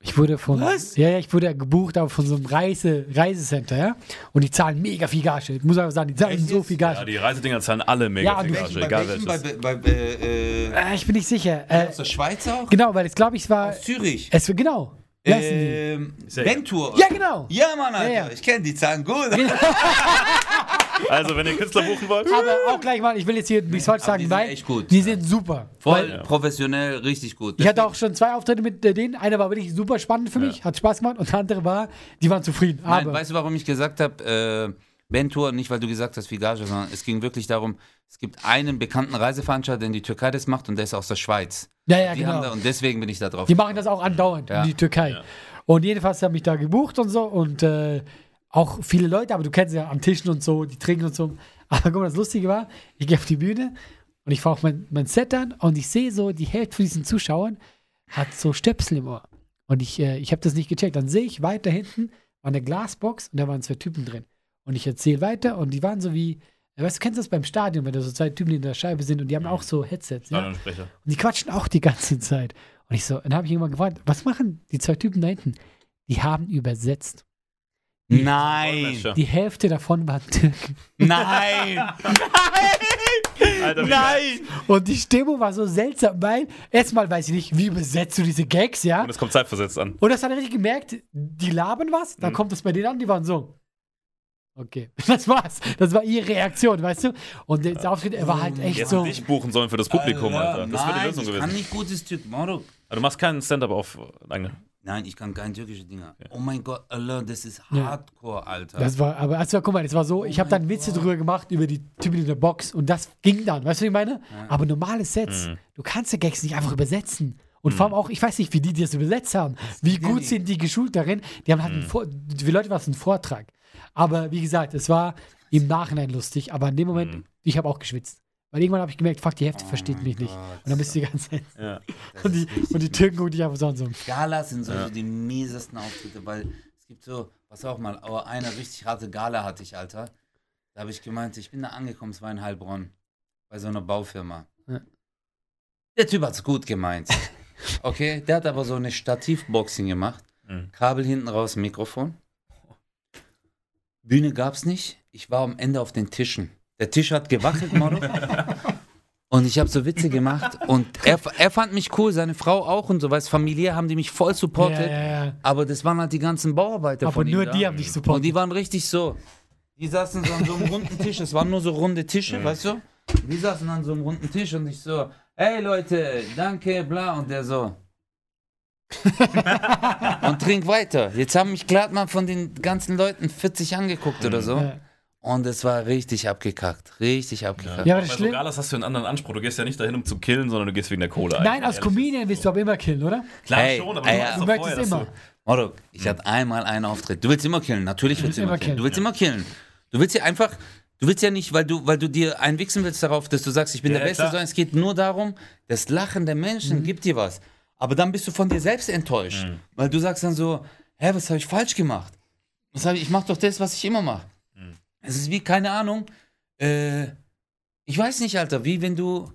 Ich wurde von, Was? ja, ja, ich wurde gebucht aber von so einem Reise, Reisecenter, ja. Und die zahlen mega viel Gage. Ich muss einfach sagen, die zahlen so viel Ja, Gage. die Reisedinger zahlen alle mega Ja, viel Gage, egal welches. bei, bei, äh, Äh, ich bin nicht sicher. Äh, aus der Schweiz auch? genau, weil ich glaube, ich war. Zürich. Es genau. Ähm, Ventur. Ja, genau. Ja, Mann, Alter. Ja, ja. Ich kenne die Zahlen gut. Also, wenn ihr Künstler buchen wollt, Aber auch gleich mal, ich will jetzt hier nichts falsch aber sagen, die sind weil echt gut. die sind super. Voll Weil professionell, richtig gut. ich hatte auch schon zwei Auftritte mit äh, denen. Einer war wirklich super spannend für mich, hat Spaß gemacht. Und der andere war, die waren zufrieden. Nein, Aber weißt du, warum ich gesagt habe, äh, Ventur, nicht weil du gesagt hast, wie Gage, sondern es ging wirklich darum, es gibt einen bekannten Reiseveranstalter, der in die Türkei das macht und der ist aus der Schweiz. ja, ja, die haben da, genau. und deswegen bin ich da drauf. Die machen das auch andauernd Ja. in die Türkei. Und jedenfalls haben mich da gebucht und so und äh, auch viele Leute, aber du kennst ja am Tischen und so, die trinken und so. Aber guck mal, das Lustige war, ich gehe auf die Bühne und ich fahre auf mein, mein Set an und ich sehe so, die Hälfte von diesen Zuschauern hat so Stöpsel im Ohr. Und ich, äh, ich habe das nicht gecheckt. Dann sehe ich weiter hinten war eine Glasbox und da waren zwei Typen drin. Und ich erzähle weiter und die waren so wie, weißt du, kennst du das beim Stadion, wenn da so zwei Typen in der Scheibe sind und die haben auch so Headsets. Ja? Und die quatschen auch die ganze Zeit. Und ich so, dann habe ich irgendwann gefragt, was machen die zwei Typen da hinten? Die haben übersetzt. Nein! Die Hälfte davon waren Türken. Nein! Alter, wie Nein! Und die Stimmung war so seltsam, weil erstmal weiß ich nicht, wie übersetzt du diese Gags, ja? Und es kommt zeitversetzt an. Und das hat er richtig gemerkt, die labern was, dann kommt es bei denen an, die waren so. Okay, das war's. Das war ihre Reaktion, weißt du? Und der Auftritt, er war halt echt Jetzt so. dich buchen sollen für das Publikum, Alter. Das wäre die Nein, Lösung ich kann gewesen. nicht gutes Stück. Moro. Aber du machst keinen Stand-up auf eigene. Nein, ich kann kein türkische Dinger. Oh mein Gott, Allah, das ist Ja. Hardcore, Alter. Das war, aber also, guck mal, das war so, ich habe dann Witze drüber gemacht über die Typen in der Box und das ging dann, weißt du, wie ich meine? Aber normale Sets, du kannst die Gags nicht einfach übersetzen. Und vor allem auch, ich weiß nicht, wie die das übersetzt haben. Wie gut sind die geschult darin? Die haben halt einen Vor für Leute war es ein Vortrag. Aber wie gesagt, es war im Nachhinein lustig, aber in dem Moment, ich habe auch geschwitzt. Weil irgendwann habe ich gemerkt, fuck, die Hälfte versteht mich nicht. Und dann bist du die ganze Zeit. Ja. Und die, und die Türken gucken dich einfach so an so. Galas sind solche die miesesten Auftritte, weil es gibt so, was auch mal, aber eine richtig harte Gala hatte ich, Alter. Da habe ich gemeint, ich bin da angekommen, es war in Heilbronn, bei so einer Baufirma. Ja. Der Typ hat's gut gemeint. Okay, der hat aber so eine Stativboxing gemacht. Mhm. Kabel hinten raus, Mikrofon. Bühne gab's nicht. Ich war am Ende auf den Tischen. Der Tisch hat gewackelt, Motto. Und ich habe so Witze gemacht und er, er fand mich cool, seine Frau auch und so, weißt familiär haben die mich voll supportet. Ja, ja, ja. Aber das waren halt die ganzen Bauarbeiter Aber von ihm nur da. die haben dich Und supportet. die waren richtig so. Die saßen so an so einem runden Tisch, es waren nur so runde Tische, weißt du? Die saßen an so einem runden Tisch und ich so, hey Leute, danke, bla. Und der so. und trink weiter. Jetzt haben mich mal von den ganzen Leuten 40 angeguckt oder so. Ja. Und es war richtig abgekackt. Richtig abgekackt. Ja, aber das so Schlimm, Galas hast du einen anderen Anspruch. Du gehst ja nicht dahin, um zu killen, sondern du gehst wegen der Kohle. Nein, eigentlich, als. Comedian willst du aber immer killen, oder? Klar Hey, schon, aber ey, du, ja. Du möchtest vorher, immer. Morok, ich hatte einmal einen Auftritt. Du willst immer killen, natürlich willst du immer, killen. killen. Du willst immer killen. Du willst ja einfach, du willst ja nicht, weil du, weil du dir einwichsen willst darauf, dass du sagst, ich bin Ja, der ja, Beste, klar. sondern es geht nur darum, das Lachen der Menschen gibt dir was. Aber dann bist du von dir selbst enttäuscht, weil du sagst dann so, hä, was habe ich falsch gemacht? Was hab ich, ich mache doch das, was ich immer mache. Es ist wie, keine Ahnung, äh, ich weiß nicht, Alter, wie wenn du,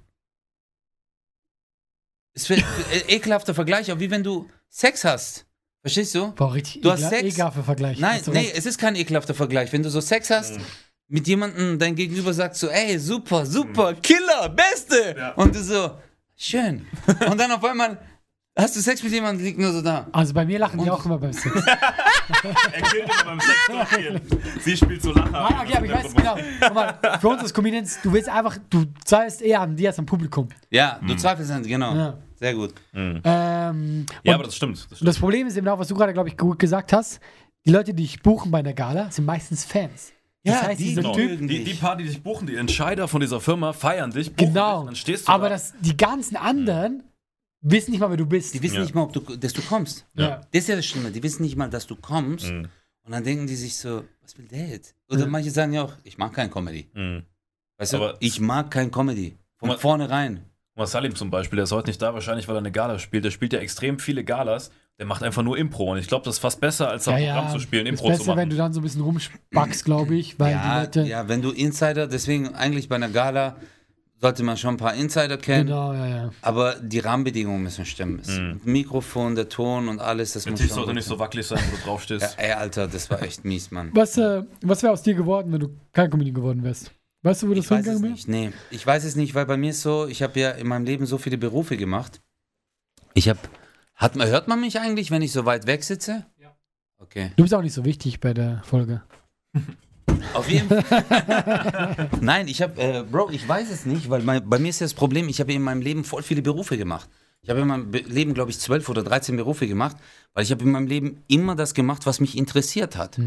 es wird äh, ekelhafter Vergleich, aber wie wenn du Sex hast. Verstehst du? Boah, richtig Du hast Sex. ekelhafter Vergleich. Nein, nee, recht. es ist kein ekelhafter Vergleich. Wenn du so Sex hast, mit jemandem, dein Gegenüber sagt so, ey, super, super, Killer, Beste. Und du so, schön. Und dann auf einmal hast du Sex mit jemandem, liegt nur so da. Also bei mir lachen die Und- auch immer beim Sex. Er killt immer beim Sex durchgehen. Sie spielt so Lacher. Ah, okay, aber ich weiß genau. Guck mal, für uns als Comedians, du willst einfach, du zahlst eher an dir als am Publikum. Ja, du zweifelst an, genau. Ja. Sehr gut. Ähm, Ja, aber das stimmt. Das und stimmt. das Problem ist eben auch, was du gerade, glaube ich, gut gesagt hast. Die Leute, die dich buchen bei einer Gala, sind meistens Fans. Das Ja, heißt, die genau. Typ, Die, die dich. paar, die dich buchen, die Entscheider von dieser Firma feiern dich. buchen genau. Dich, dann stehst du Aber da. das, die ganzen anderen wissen nicht mal, wer du bist. Die wissen Ja. nicht mal, ob du, dass du kommst. Ja. Das ist ja das Schlimme. Die wissen nicht mal, dass du kommst. Mhm. Und dann denken die sich so, was will der jetzt? Oder Ja. manche sagen ja auch, ich mag kein Comedy. Mhm. Weißt du, Aber- ich mag kein Comedy. Von Aber- vornherein. Mal Salim zum Beispiel, der ist heute nicht da, wahrscheinlich, weil er eine Gala spielt. Der spielt ja extrem viele Galas. Der macht einfach nur Impro. Und ich glaube, das ist fast besser, als Ja, ein ja, Programm zu spielen, ist Impro besser, zu machen. wenn du dann so ein bisschen rumspackst, glaube ich, weil Ja, die Leute. ja, wenn du Insider, deswegen eigentlich bei einer Gala sollte man schon ein paar Insider kennen, Genau, ja, ja. aber die Rahmenbedingungen müssen stimmen. Das Mikrofon, der Ton und alles, das Der muss Tisch sollte nicht so wackelig sein, wo du drauf sein. stehst. Ja, ey, Alter, das war echt mies, Mann. Was, äh, was wäre aus dir geworden, wenn du kein Comedian geworden wärst? Weißt du, wo das Ich weiß es hingegangen wäre? nicht, nee. Ich weiß es nicht, weil bei mir ist so, ich habe ja in meinem Leben so viele Berufe gemacht. Ich habe, hat, man- hört man mich eigentlich, wenn ich so weit weg sitze? Ja. Okay. Du bist auch nicht so wichtig bei der Folge. Auf jeden Fall. Nein, ich habe, äh, Bro, ich weiß es nicht, weil mein, bei mir ist ja das Problem, ich habe in meinem Leben voll viele Berufe gemacht. Ich habe in meinem Be Leben, glaube ich, zwölf oder 13 Berufe gemacht, weil ich habe in meinem Leben immer das gemacht, was mich interessiert hat.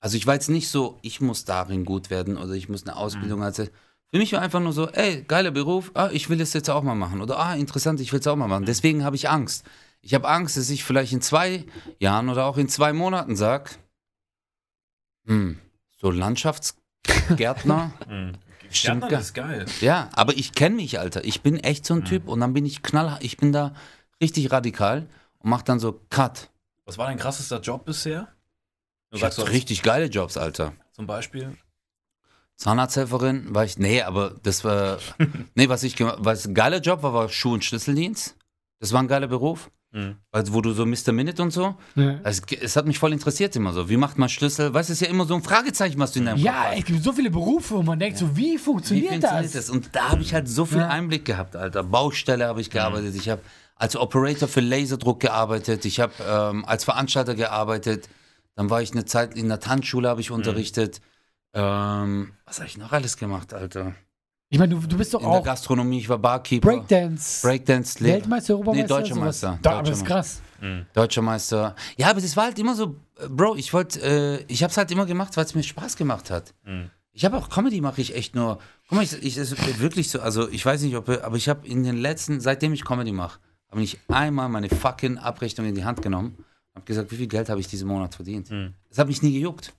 Also ich war jetzt nicht so, ich muss darin gut werden oder ich muss eine Ausbildung also Für mich war einfach nur so, ey, geiler Beruf, ah, ich will das jetzt auch mal machen. Oder ah, interessant, ich will es auch mal machen. Deswegen habe ich Angst. Ich habe Angst, dass ich vielleicht in zwei Jahren oder auch in zwei Monaten sage, hm, so Landschaftsgärtner. Mhm. Stimmt Gärtnern gar- ist geil. ja, aber ich kenne mich, Alter. Ich bin echt so ein Typ und dann bin ich knallhart, ich bin da richtig radikal und mach dann so Cut. Was war dein krassester Job bisher? Du Ich sagst hatte du richtig geile Jobs, Alter. zum Beispiel. Zahnarzthelferin war ich, nee, aber das war, nee, was ich gemacht, was ein geiler Job war, war Schuh- und Schlüsseldienst. Das war ein geiler Beruf, Mhm. also, wo du so Mr. Minute und so. Ja, Es, es hat mich voll interessiert immer so. Wie macht man Schlüssel? Weißt du, es ist ja immer so ein Fragezeichen, was du in deinem Kopf ja hast. es gibt so viele Berufe, wo man denkt, so, wie Wie funktioniert, funktioniert das? das? Und da habe ich halt so viel Ja. Einblick gehabt, Alter. Baustelle habe ich gearbeitet. Ich habe als Operator für Laserdruck gearbeitet. Ich habe ähm, als Veranstalter gearbeitet. Dann war ich eine Zeit in der Tanzschule, habe ich unterrichtet. Ähm, was habe ich noch alles gemacht, Alter? Ich meine, du, du bist doch In der auch Gastronomie, ich war Barkeeper. Breakdance. Breakdance Weltmeister, Europameister? Nee, deutscher sowas? Meister. Da, Deutscher aber das ist Meister. krass. Deutscher Meister. Ja, aber das war halt immer so, äh, Bro, ich wollte, äh, ich hab's halt immer gemacht, weil es mir Spaß gemacht hat. Ich habe auch Comedy mache ich echt nur. Guck mal, ich, ich das ist wirklich so, also ich weiß nicht, ob, aber ich habe in den letzten, seitdem ich Comedy mache, habe ich einmal meine fucking Abrechnung in die Hand genommen, habe gesagt, wie viel Geld habe ich diesen Monat verdient. Das hat mich nie gejuckt.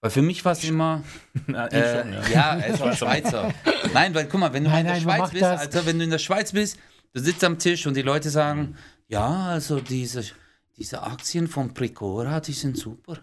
Weil für mich war es immer, äh, ja, er ist auch Schweizer. Nein, weil guck mal, wenn du Nein, in der nein, Schweiz bist, das. Alter, wenn du in der Schweiz bist, du sitzt am Tisch und die Leute sagen, ja, also diese, diese Aktien von Precora, die sind super.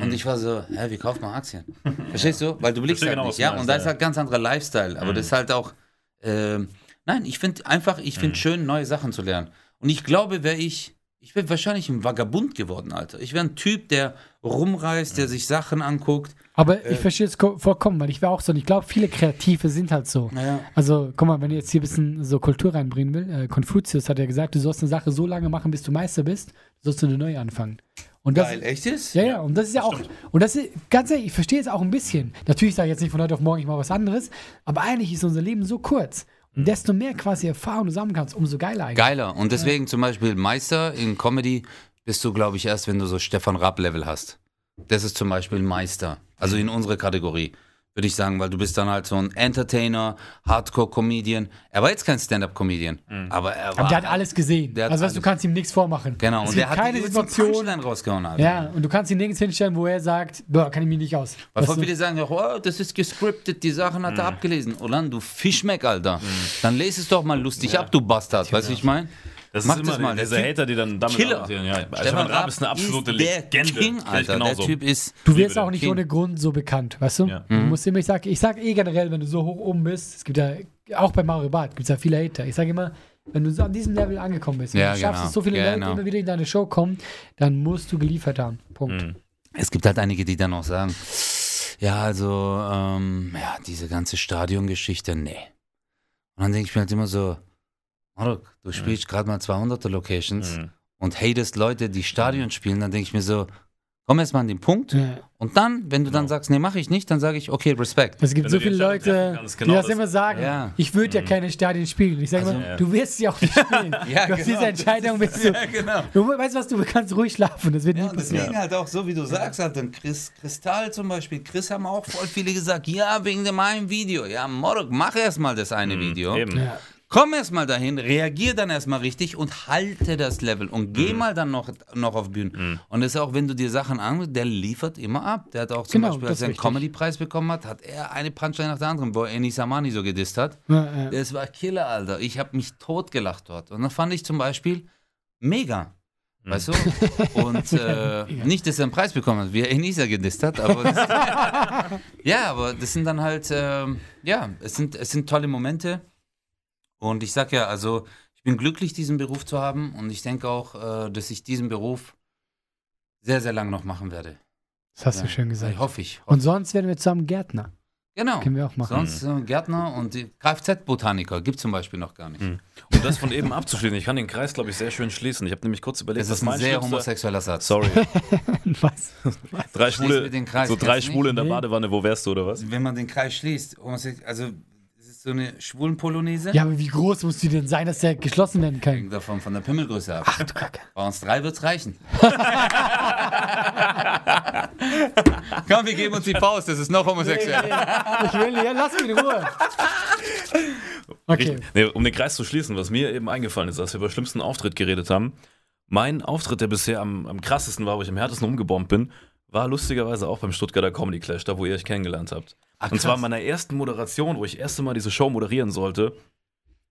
Und ich war so, hä, wie kauft man Aktien? Verstehst du? Weil du blickst halt genau, nicht, ja. Und da ja, ist ja. halt ganz anderer Lifestyle. Aber das ist halt auch, ähm, nein, ich finde einfach, ich finde schön, neue Sachen zu lernen. Und ich glaube, wäre ich, ich wäre wahrscheinlich ein Vagabund geworden, Alter. Ich wäre ein Typ, der rumreist, der sich Sachen anguckt. Aber Äh. ich verstehe es ko- vollkommen, weil ich wäre auch so. Und ich glaube, viele Kreative sind halt so. Naja. Also, guck mal, wenn ihr jetzt hier ein bisschen so Kultur reinbringen will, äh, Konfuzius hat ja gesagt, du sollst eine Sache so lange machen, bis du Meister bist, sollst du eine neue anfangen. Und das, Geil, echt ist? Ja, ja, und das ist ja auch, und das ist, ganz ehrlich, ich verstehe es auch ein bisschen. Natürlich sage ich jetzt nicht von heute auf morgen, ich mache was anderes, aber eigentlich ist unser Leben so kurz. Und desto mehr quasi Erfahrung du sammeln kannst, umso geiler eigentlich. Geiler. Und deswegen zum Beispiel Meister in Comedy bist du, glaube ich, erst, wenn du so Stefan Rapp-Level hast. Das ist zum Beispiel Meister. Also in unserer Kategorie, würde ich sagen, weil du bist dann halt so ein Entertainer, Hardcore-Comedian. Er war jetzt kein Stand-Up-Comedian, aber er war... Aber der hat alles gesehen. Hat also weißt, du alles. kannst ihm nichts vormachen. Genau, es und gibt der hat keine Situation. Rausgehauen. Alter. Ja, und du kannst ihn nirgends hinstellen, wo er sagt, boah, kann ich mich nicht aus. Weil Weißt voll du? viele sagen ja, oh, das ist gescriptet, die Sachen hat er abgelesen. Und dann, du Fischmeck, Alter. Dann lese es doch mal lustig ab, du Bastard. Weißt du, ich meine? Das Mach ist das immer mal, der diese Typ- Hater, die dann damit Killer. argumentieren. Ja, Stefan Stefan Raab ist eine absolute ist der Legende. King, Alter. Der genauso. Typ ist... Du wirst auch nicht King. ohne Grund so bekannt, weißt du? Ja. Du musst immer, ich sag, ich sag eh generell, wenn du so hoch oben bist, es gibt ja, auch bei Mario Barth gibt es ja viele Hater. Ich sage immer, wenn du so an diesem Level angekommen bist, wenn Ja, du schaffst, genau. dass so viele Genau. Leute immer wieder in deine Show kommen, dann musst du geliefert haben. Punkt. Mhm. Es gibt halt einige, die dann auch sagen, ja, also, ähm, ja, diese ganze Stadiongeschichte, nee. Und dann denke ich mir halt immer so, Marok, du spielst gerade mal 200er Locations Mhm. und hatest Leute, die Stadion spielen, dann denke ich mir so, komm erst mal an den Punkt Ja. und dann, wenn du dann sagst, nee, mache ich nicht, dann sage ich, okay, Respekt. Es gibt Wenn so viele Leute, kannst, die genau das, das. immer sagen, Ja. ich würde ja keine Stadien spielen. Ich sage Also- immer, du wirst sie auch nicht spielen. Ja, du hast genau. diese Entscheidung, bist du, genau. du weißt was, du kannst ruhig schlafen, das wird nie Ja, passieren. deswegen halt auch so, wie du sagst, halt, dann Chris, Kristall zum Beispiel, Chris haben auch voll viele gesagt, ja, wegen dem einen Video. Ja, Morok, mach erst mal das eine Video. Eben. Komm erst mal dahin, reagier dann erstmal richtig und halte das Level und geh Mhm. mal dann noch, noch auf Bühnen. Und das ist auch, wenn du dir Sachen anguckst, der liefert immer ab. Der hat auch zum Genau, Beispiel, als er einen. Comedy-Preis bekommen hat, hat er eine Punchline nach der anderen, wo er Eni Samani so gedisst hat. Ja, ja. Das war Killer, Alter. Ich habe mich totgelacht dort. Und das fand ich zum Beispiel mega. Mhm. Weißt du? Und äh, nicht, dass er einen Preis bekommen hat, wie er Enisa gedisst hat, aber das, ja, aber das sind dann halt, ähm, ja, es sind, es sind tolle Momente. Und ich sag ja, also ich bin glücklich, diesen Beruf zu haben und ich denke auch, äh, dass ich diesen Beruf sehr, sehr lang noch machen werde. Das hast ja. du schön gesagt. Hoffe ich. Und sonst werden wir zusammen Gärtner. Genau. Können wir auch machen. Sonst äh, Gärtner und die Kfz-Botaniker gibt es zum Beispiel noch gar nicht. Um das von eben abzuschließen, ich kann den Kreis, glaube ich, sehr schön schließen. Ich habe nämlich kurz überlegt, Das ist ein sehr schlimmster- homosexueller Satz. Sorry. Was? Drei Schwule, mir den Kreis, so drei Schwule in der. Badewanne, wo wärst du oder was? Wenn man den Kreis schließt, also ist so eine Schwulenpolonaise. Ja, aber wie groß muss die denn sein, dass der geschlossen werden kann? Hängt davon von der Pimmelgröße ab. Ach du Kacke. Bei uns drei wird's reichen. Komm, wir geben uns die Faust, das ist noch homosexuell. Ich will, ja, lass mich in Ruhe. Okay. Nee, um den Kreis zu schließen, was mir eben eingefallen ist, als wir über schlimmsten Auftritt geredet haben. Mein Auftritt, der bisher am, am krassesten war, wo ich am härtesten umgebombt bin, war lustigerweise auch beim Stuttgarter Comedy Clash, da wo ihr euch kennengelernt habt. Ach, Und zwar in meiner ersten Moderation, wo ich das erste Mal diese Show moderieren sollte,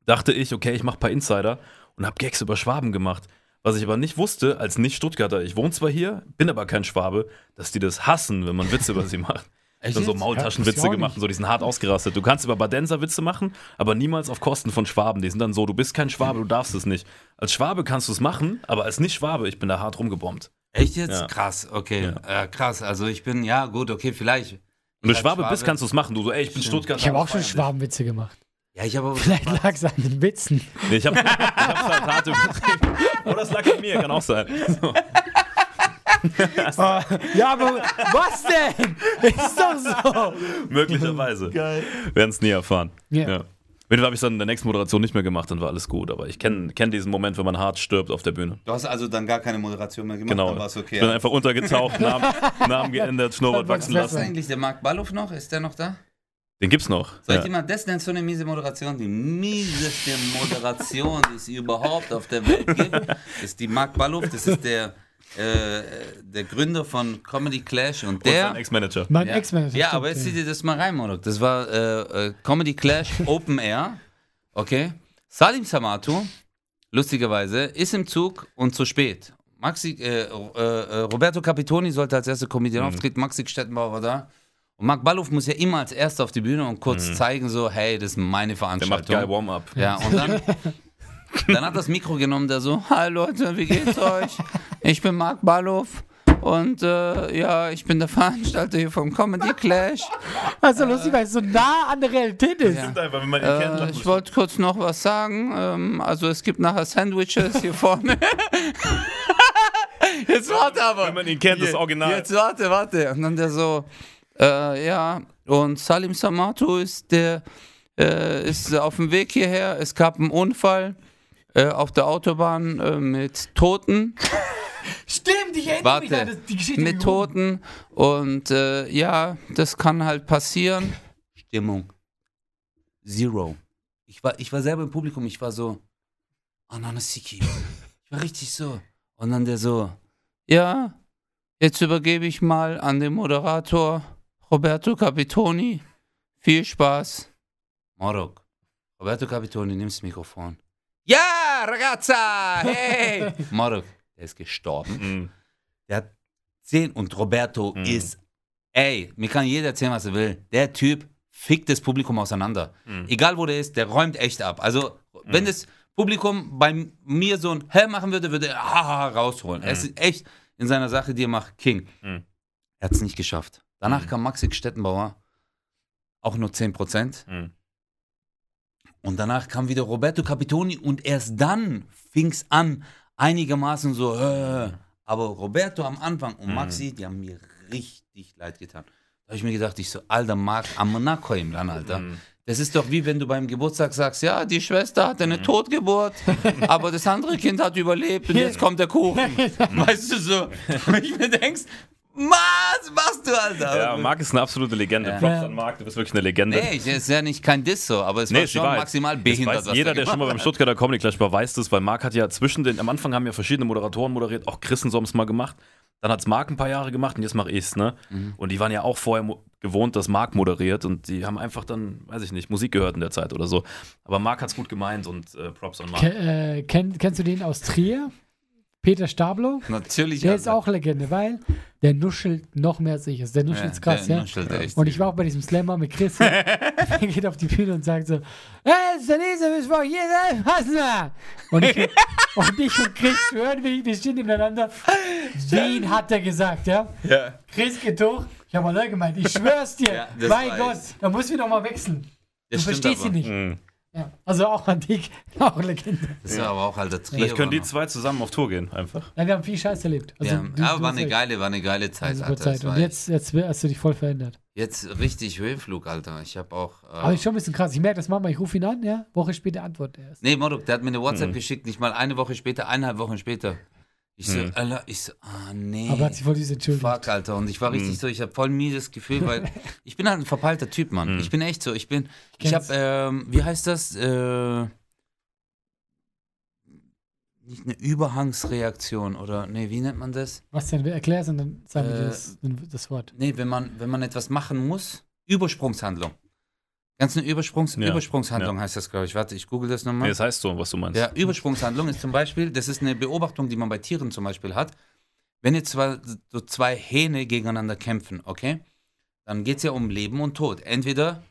dachte ich, okay, ich mache ein paar Insider und habe Gags über Schwaben gemacht. Was ich aber nicht wusste, als Nicht-Stuttgarter, ich wohne zwar hier, bin aber kein Schwabe, dass die das hassen, wenn man Witze über sie macht. Echt Dann so? Ja, Maultaschenwitze ich gemacht und so, die sind hart ausgerastet. Du kannst über Badenser Witze machen, aber niemals auf Kosten von Schwaben. Die sind dann so, du bist kein Schwabe, du darfst es nicht. Als Schwabe kannst du es machen, aber als Nicht-Schwabe, ich bin da hart rumgebombt. Echt jetzt? Ja. Krass, okay. Äh, krass, also ich bin, ja gut, okay, vielleicht. Wenn du Schwabe, bist, kannst du es machen. Du so, ey, ich bin Stimmt. Stuttgarter. Ich habe auch schon. Schwabenwitze gemacht. Ja, ich habe. Vielleicht lag es an den Witzen. Nee, ich hab, ich hab's halt hart übertrieben. Oder es lag an mir, kann auch sein. So. Ah, ja, aber was denn? Ist doch so. Möglicherweise. Geil. Werden es nie erfahren. Ja. Ja. Wenn habe ich dann in der nächsten Moderation nicht mehr gemacht, dann war alles gut. Aber ich kenne kenn diesen Moment, wenn man hart stirbt auf der Bühne. Du hast also dann gar keine Moderation mehr gemacht, Genau. dann war es okay. Ich bin einfach untergetaucht, Namen, Namen geändert, Schnurrbart wachsen besser. Was ist lassen. eigentlich der Marc Balloff noch? Ist der noch da? Den gibt's noch. Soll ich Ja. dir mal das nennt so eine miese Moderation? Die mieseste Moderation, die es überhaupt auf der Welt gibt, ist die Marc Balloff. Das ist der, äh, der Gründer von Comedy Clash und Und der. sein Ex-Manager. Mein Ja, Ex-Manager. ja stimmt, aber jetzt zieh dir das mal rein, Monok. Das war äh, äh, Comedy Clash Open Air. Okay. Salim Samato, lustigerweise, ist im Zug und zu spät. Maxi, äh, äh, Roberto Capitoni sollte als erster Comedian Mhm. auftreten, Maxi Stettenbauer war da. Und Marc Balloff muss ja immer als erster auf die Bühne und kurz zeigen, so, hey, das ist meine Mhm. Der macht Veranstaltung. geil Warm-up. Ja, und dann, dann hat das Mikro genommen, der so, hi Leute, wie geht's euch? Ich bin Marc Balloff und äh, ja, ich bin der Veranstalter hier vom Comedy Clash. Also lustig, weil es so nah an der Realität ist. Ja. Einfach, wenn man ihn kennt, Äh, lacht ich wollte kurz noch was sagen. Ähm, also es gibt nachher Sandwiches hier vorne. Jetzt warte aber. Wenn man ihn kennt, das Original. Jetzt warte, warte. Und dann der so, äh, ja, und Salim Samato ist der, äh, ist auf dem Weg hierher. Es gab einen Unfall äh, auf der Autobahn äh, mit Toten. Stimmt, ich erinnere mich Warte, an das, die Geschichte. mit Toten. Und äh, ja, das kann halt passieren. Stimmung. Zero. Ich war, ich war selber im Publikum, ich war so, Ananasiki. Ich war richtig so. Und dann der so, ja, jetzt übergebe ich mal an den Moderator Roberto Capitoni. Viel Spaß. Morok. Roberto Capitoni, nimm das Mikrofon. Ja, ragazza, hey! Morok, der ist gestorben. Mhm. Der hat 10 und Roberto Mhm. ist, ey, mir kann jeder erzählen, was er will. Der Typ fickt das Publikum auseinander. Mhm. Egal wo der ist, der räumt echt ab. Also, wenn das Publikum bei mir so ein Hell machen würde, würde er haha rausholen. Er ist echt in seiner Sache, die er macht, King. Mhm. Er hat es nicht geschafft. Danach kam Maxi Stettenbauer, auch nur 10%. Mhm. Und danach kam wieder Roberto Capitoni und erst dann fing es an, einigermaßen so, äh, aber Roberto am Anfang und Maxi, die haben mir richtig leid getan. Da habe ich mir gedacht, ich so, alter Marc, am Monaco im Land, Alter. Das ist doch wie wenn du beim Geburtstag sagst, ja, die Schwester hatte eine Totgeburt, aber das andere Kind hat überlebt und jetzt kommt der Kuchen. weißt du so? Und ich mir denkst, was machst du, Alter? Ja, Marc ist eine absolute Legende. Ja. Props an Marc, du bist wirklich eine Legende. Nee, ich- ist ja nicht kein Diss so, aber es Nee, war schon Wahrheit. maximal behindert. weiß was jeder, der schon mal beim hat. Stuttgarter Comedy Clash war, weiß das, weil Marc hat ja zwischen den, am Anfang haben ja verschiedene Moderatoren moderiert, auch Christensoms mal gemacht. Dann hat es Marc ein paar Jahre gemacht und jetzt mache ich's, ne? Mhm. Und die waren ja auch vorher gewohnt, dass Marc moderiert und die haben einfach dann, weiß ich nicht, Musik gehört in der Zeit oder so. Aber Marc hat's gut gemeint und äh, Props an Marc. Äh, kenn, kennst du den aus Trier? Peter Stablo? Natürlich. Der ist auch Legende, weil der nuschelt noch mehr als ich. Also der nuschelt Ja, krass, der ja. nuschelt echt. Und ich war auch bei diesem Slammer mit Chris. er geht auf die Bühne und sagt so: Hey, ist der nächste Mittwoch hier sein? Was na? Und ich, und ich und Chris schwören, wir, wir stehen nebeneinander. Wen hat er gesagt, ja? Ja. Chris geht hoch. Ich habe mal gemeint, ich schwör's dir. Ja, mein Gott, da müssen wir noch mal wechseln. Du Das stimmt verstehst sie aber. nicht. Mhm. Ja. Also auch an dich, auch Legende. Das war aber auch alter Trier. Vielleicht können die zwei zusammen auf Tour gehen, einfach. Ja, wir haben viel Scheiß erlebt. Also, ja, du- aber du war eine geile, war eine geile Zeit, Super Alter. Zeit. Und jetzt, jetzt hast du dich voll verändert. jetzt richtig Höhenflug, Alter. Ich habe auch. Äh, Aber ist schon ein bisschen krass. Ich merke das Mama, ich rufe ihn an, ja, Woche später antwortet er erst. nee, Modok, der hat mir eine Mhm. WhatsApp geschickt, nicht mal eine Woche später, eineinhalb Wochen später. Ich so, Alter, ich so, ah, nee. Aber hat sich voll diese entschuldigt. Fuck, Alter. Und ich war richtig Mhm. so, ich habe voll mieses Gefühl, weil ich bin halt ein verpeilter Typ, Mann. Mhm. Ich bin echt so. Ich bin, ich kenn's. habe, ähm, wie heißt das? Äh, nicht eine Überhangsreaktion oder, nee, wie nennt man das? Was denn? Erklär's und dann sagen wir Äh, das, das Wort. Nee, wenn man, wenn man etwas machen muss, Übersprungshandlung. Ganz eine Übersprungs Ja, Übersprungshandlung heißt das, glaube ich. Warte, ich google das Nee, nochmal. das heißt so, was du meinst. Ja, Übersprungshandlung ist zum Beispiel, das ist eine Beobachtung, die man bei Tieren zum Beispiel hat. Wenn jetzt zwei, so zwei Hähne gegeneinander kämpfen, okay, dann geht es ja um Leben und Tod. Entweder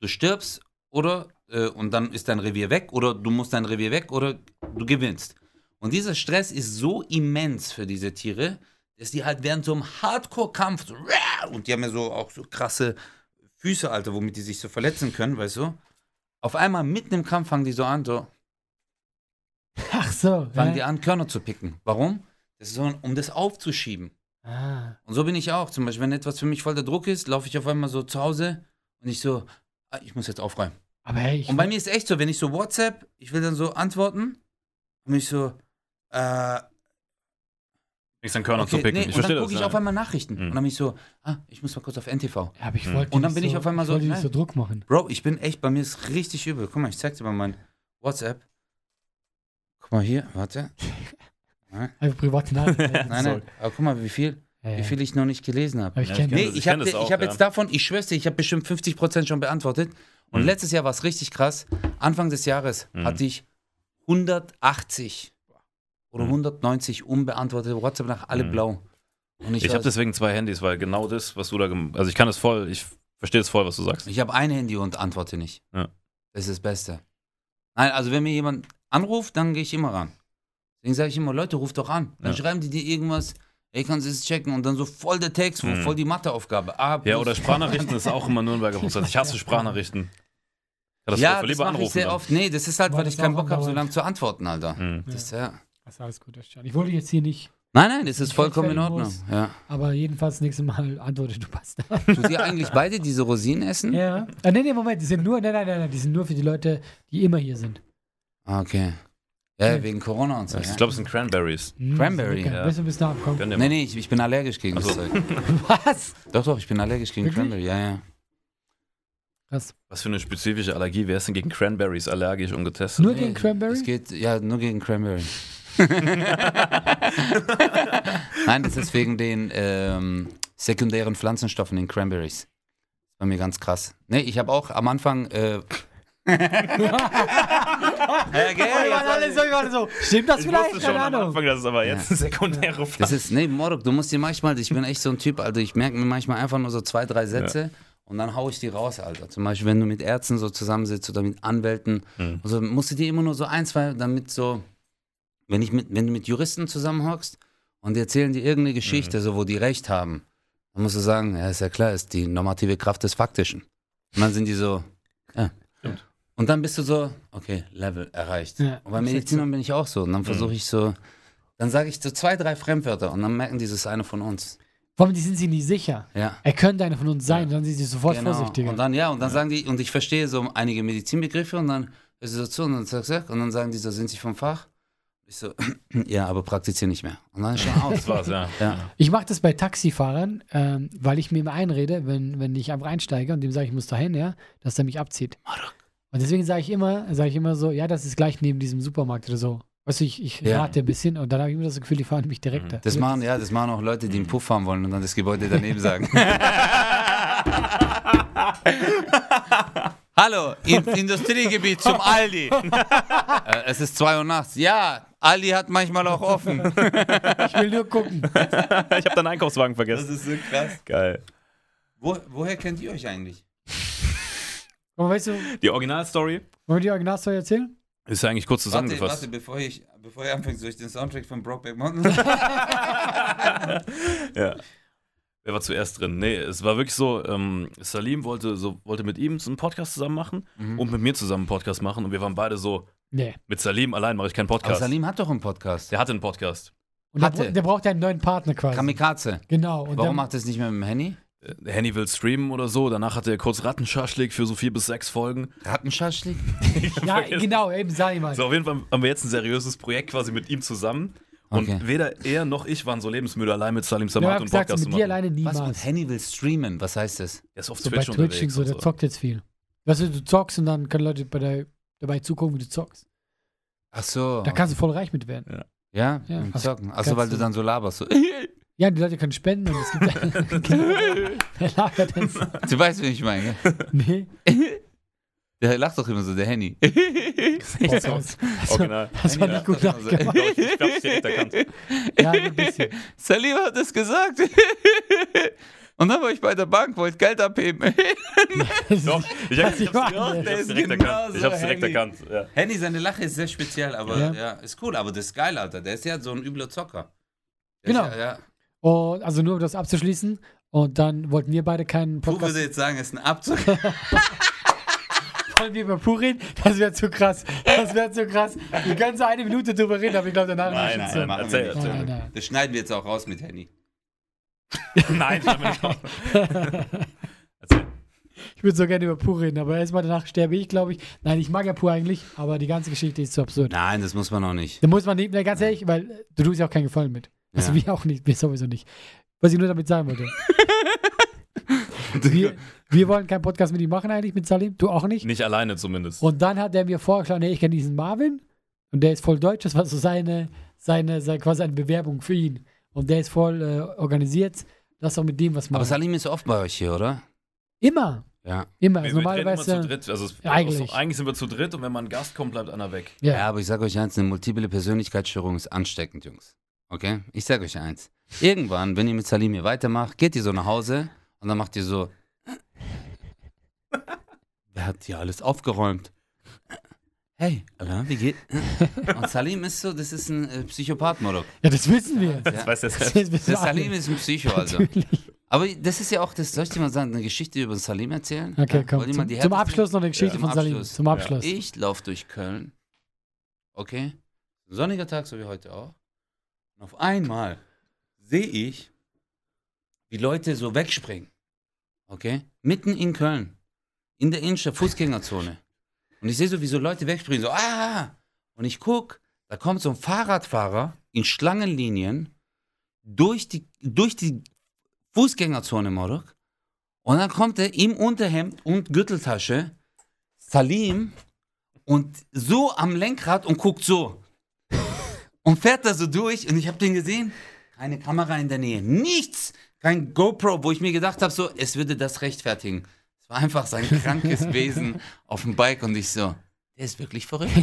du stirbst oder äh, und dann ist dein Revier weg oder du musst dein Revier weg oder du gewinnst. Und dieser Stress ist so immens für diese Tiere, dass die halt während so einem Hardcore-Kampf so, und die haben ja so auch so krasse Füße, Alter, womit die sich so verletzen können, weißt du? Auf einmal mitten im Kampf fangen die so an, so, Ach so. fangen ja. die an, Körner zu picken. Warum? Das ist so, um das aufzuschieben. Ah. Und so bin ich auch. Zum Beispiel, wenn etwas für mich voll der Druck ist, laufe ich auf einmal so zu Hause und ich so, ah, ich muss jetzt aufräumen. Aber hey, ich, Und bei mir ist echt so, wenn ich so WhatsApp, ich will dann so antworten und ich so, äh, Nichts an Körner zu okay, picken. nee, ich und dann gucke ich ja. auf einmal Nachrichten. Mhm. Und dann bin ich so, ah, ich muss mal kurz auf NTV. ja, aber ich Mhm. wollte Und dann nicht bin ich so, auf einmal ich so, wollte nicht nein. so Druck machen. Bro, ich bin echt, bei mir ist richtig übel. Guck mal, ich zeig dir mal mein WhatsApp. Guck mal hier, warte. Einfach private Nachrichten. Nein, nein, aber guck mal, wie viel, Ja, wie ja. viel ich noch nicht gelesen habe. Ich kenn Nee, das, ich, ich habe ich hab ja. jetzt davon, ich schwör's dir, ich habe bestimmt 50% schon beantwortet. Und Mhm. letztes Jahr war es richtig krass. Anfang des Jahres Mhm. hatte ich 180 oder Mhm. 190 unbeantwortete WhatsApp nach alle Mhm. blau. Und ich, Ich habe deswegen zwei Handys, weil genau das, was du da gem- Also ich kann es voll, ich verstehe es voll, was du sagst. ich habe ein Handy und antworte nicht. Ja. Das ist das Beste. Nein, also wenn mir jemand anruft, dann gehe ich immer ran. Deswegen sage ich immer, Leute, ruft doch an. Dann Ja. schreiben die dir irgendwas, ey, kannst du es checken? Und dann so voll der Text, Mhm. voll die Matheaufgabe. A Ja, oder Sprachnachrichten ist auch immer Nürnberger Prozess. Ich hasse Sprachnachrichten. Ja, das ja, das lieber mache ich anrufen. sehr dann. oft. Nee, das ist halt, Weil weil das ich keinen Bock habe, so lange zu antworten, Alter. Mhm. Das, ja. Das ist alles gut, das Ich wollte jetzt hier nicht, Nein, nein, das ist vollkommen in Ordnung. muss. Ja. aber jedenfalls das nächste Mal antworte du passt. Tut ihr eigentlich beide diese Rosinen essen? ja. Ah, nee, nee, Moment, die sind nur, nein, nein, nein, nein, die sind nur für die Leute, die immer hier sind. Ah, Okay. Ja, Ja. wegen Corona und so. Ich Ja. glaube, es sind Cranberries. Hm, Cranberry, ja. Bisschen bis nach komm. Gönn dir Nee, nee, ich, ich bin allergisch gegen Ach das. Zeug. Was? Doch, doch, ich bin allergisch gegen Wirklich? Cranberry, ja, ja. Krass. Was für eine spezifische Allergie? Wer ist denn gegen Cranberries allergisch und getestet? Nur gegen Cranberry? Es geht, ja, nur gegen Cranberry. Nein, das ist wegen den ähm, sekundären Pflanzenstoffen in Cranberries. Das war mir ganz krass. Nee, ich habe auch am Anfang. Äh, ja, gell, waren alle so, so. Stimmt das Ich vielleicht? wusste schon Keine am Ahnung. Anfang, dass es aber jetzt eine sekundäre Das Pflanze ist, nee, Morok, du musst dir manchmal, ich bin echt so ein Typ, also ich merke mir manchmal einfach nur so zwei, drei Sätze und dann hau ich die raus, Alter. Zum Beispiel, wenn du mit Ärzten so zusammensitzt oder mit Anwälten, Mhm. also musst du dir immer nur so ein, zwei, damit so, wenn, ich mit, wenn du mit Juristen zusammenhockst und die erzählen dir irgendeine Geschichte, so wo die Recht haben, dann musst du sagen, ja, ist ja klar, ist die normative Kraft des Faktischen. Und dann sind die so, ja. Stimmt. Und dann bist du so, okay, Level erreicht. Ja, und bei Medizinern bin ich auch so. Und dann versuche ich so, dann sage ich so zwei, drei Fremdwörter und dann merken die, das ist eine von uns. Vor allem, die sind sich nicht sicher. Ja. Er könnte einer von uns sein, dann sind sie sofort Genau. vorsichtiger. Und dann, ja, und dann sagen die, und ich verstehe so einige Medizinbegriffe und dann ist es so zu und dann zack, zack, und dann sagen die so, sind sie vom Fach? Ich so, ja, aber praktiziere nicht mehr. Und dann ist schon aus. Das war's, ja. Ja. Ich mache das bei Taxifahrern, ähm, weil ich mir immer einrede, wenn, wenn ich einfach einsteige und dem sage, ich muss dahin, ja, dass er mich abzieht. Und deswegen sage ich immer, sage ich immer so, ja, das ist gleich neben diesem Supermarkt oder so. Weißt du, ich, ich Ja. rate ein bisschen und dann habe ich immer das Gefühl, die fahren mich direkt da. Das machen, ja, das machen auch Leute, die einen Puff haben wollen und dann das Gebäude daneben sagen. Hallo, in, Industriegebiet zum Aldi. äh, es ist 2 Uhr nachts. Ja, Aldi hat manchmal auch offen. Ich will nur gucken. Ich habe deinen Einkaufswagen vergessen. ist so krass. Geil. Wo, woher kennt ihr euch eigentlich? Aber weißt du, Die Originalstory wollen wir die Originalstory erzählen? ist ja eigentlich kurz Warte, zusammengefasst. warte, bevor ich, bevor ihr anfängt, soll ich den Soundtrack von Brokeback Mountain? Ja. Wer war zuerst drin? Nee, es war wirklich so, ähm, Salim wollte, so, wollte mit ihm so einen Podcast zusammen machen Mhm. und mit mir zusammen einen Podcast machen und wir waren beide so, Nee. mit Salim allein mache ich keinen Aber Podcast. Salim hat doch einen Podcast. Der hatte einen Podcast. Und der, Hatte. bra- der braucht ja einen neuen Partner quasi. Kamikaze. genau. Und Warum dann, macht er es nicht mehr mit dem Henny? Äh, Der Henny will streamen oder so. Danach hatte er kurz Rattenschaschlik für so vier bis sechs Folgen. Rattenschaschlik? ja, genau, eben, sag ich mal. So, auf jeden Fall haben wir jetzt ein seriöses Projekt quasi mit ihm zusammen. Und Okay. weder er noch ich waren so lebensmüde, allein mit Salim Ja, Samat ich hab und gesagt, so Podcast mit dir alleine Was niemals. mit Henny will streamen? Was heißt das? Der ist auf So bei Twitch Twitch unterwegs. so, der und zockt jetzt viel. Weißt du, du zockst und dann können Leute bei der, dabei zugucken, wie du zockst. Ach so. Da kannst du voll reich mit werden. Ja, Ja, im hast- Zocken. Achso, weil du dann so laberst. So. Ja, die Leute können spenden und es gibt. Wer labert das? Du weißt, wen ich meine. Nee. Der lacht doch immer so, der Henny. Das, das, Original. das war nicht gut Ja, das war so- nachgemacht. Ich, ich hab's direkt erkannt. Ja, ein bisschen. Salim hat es gesagt. Und dann war ich bei der Bank, wollte Geld abheben. Doch, ich, hab, ich, hab's, meine. ich hab's direkt erkannt. Ich so hab's direkt Henny. erkannt. Ja. Henny, seine Lache ist sehr speziell, aber Ja. ja. ist cool. Aber das ist geil, Alter. Der ist ja so ein übler Zocker. Der Genau. Ja, ja. Und also nur um das abzuschließen. Und dann wollten wir beide keinen Du Podcast. würde jetzt sagen, es ist ein Abzug. Wollen wir über Pur reden? Das wäre zu krass. Das wäre zu krass. Wir können so eine Minute drüber reden, aber ich glaube, danach Nein, nicht nein, nein, Machen wir erzähl, nicht. erzähl. Nein, nein. Das schneiden wir jetzt auch raus mit Handy. Nein, nicht raus. Erzähl. Ich würde so gerne über Pur reden, aber erstmal danach sterbe ich, glaube ich. Nein, ich mag ja Pur eigentlich, aber die ganze Geschichte ist zu absurd. Nein, das muss man noch nicht. Da muss man nicht, na, ganz ehrlich, weil du tust ja auch keinen Gefallen mit. Also Ja. wir auch nicht, wir sowieso nicht. Was ich nur damit sagen wollte. wir, wir wollen keinen Podcast mit ihm machen eigentlich, mit Salim. Du auch nicht. Nicht alleine zumindest. Und dann hat er mir vorgeschlagen, hey, ich kenne diesen Marvin und der ist voll deutsch. Das war so seine, seine, seine quasi eine Bewerbung für ihn. Und der ist voll äh, organisiert. Lass doch mit dem was Aber machen. Salim ist oft bei euch hier, oder? immer, Ja. immer. Also wir treten immer normalerweise. zu dritt. Also Ja, eigentlich. eigentlich sind wir zu dritt und wenn mal ein Gast kommt, bleibt einer weg. Ja, Ja. aber ich sage euch eins, eine multiple Persönlichkeitsstörung ist ansteckend, Jungs. Okay? Ich sage euch eins. Irgendwann, wenn ihr mit Salim hier weitermacht, geht ihr so nach Hause und dann macht ihr so. Wer hat hier alles aufgeräumt? Hey, Alain, wie geht? Und Salim ist so, das ist ein äh, Psychopath, Morok. ja, das wissen wir. Das weiß der Das Der. Salim ist ein Psycho, also. Natürlich. Aber das ist ja auch, das soll ich dir mal sagen, eine Geschichte über Salim erzählen? Okay, Ja? komm. Zum, die zum Abschluss noch eine Geschichte Ja, von Salim. Abschluss. Zum Abschluss. Ich laufe durch Köln. Okay? Sonniger Tag, so wie heute auch. Und auf einmal sehe ich, wie Leute so wegspringen. Okay? Mitten in Köln. In der Innenstadt, Fußgängerzone. Und ich sehe so, wie so Leute wegspringen, so, ah! Und ich guck, da kommt so ein Fahrradfahrer in Schlangenlinien durch die, durch die Fußgängerzone, Morok. Und dann kommt er im Unterhemd und Gürteltasche, Salim, und so am Lenkrad und guckt so. Und fährt da so durch. Und ich habe den gesehen. Keine Kamera in der Nähe. Nichts. Kein GoPro, wo ich mir gedacht habe, so, es würde das rechtfertigen. Es war einfach sein krankes Wesen auf dem Bike. Und ich so, der ist wirklich verrückt.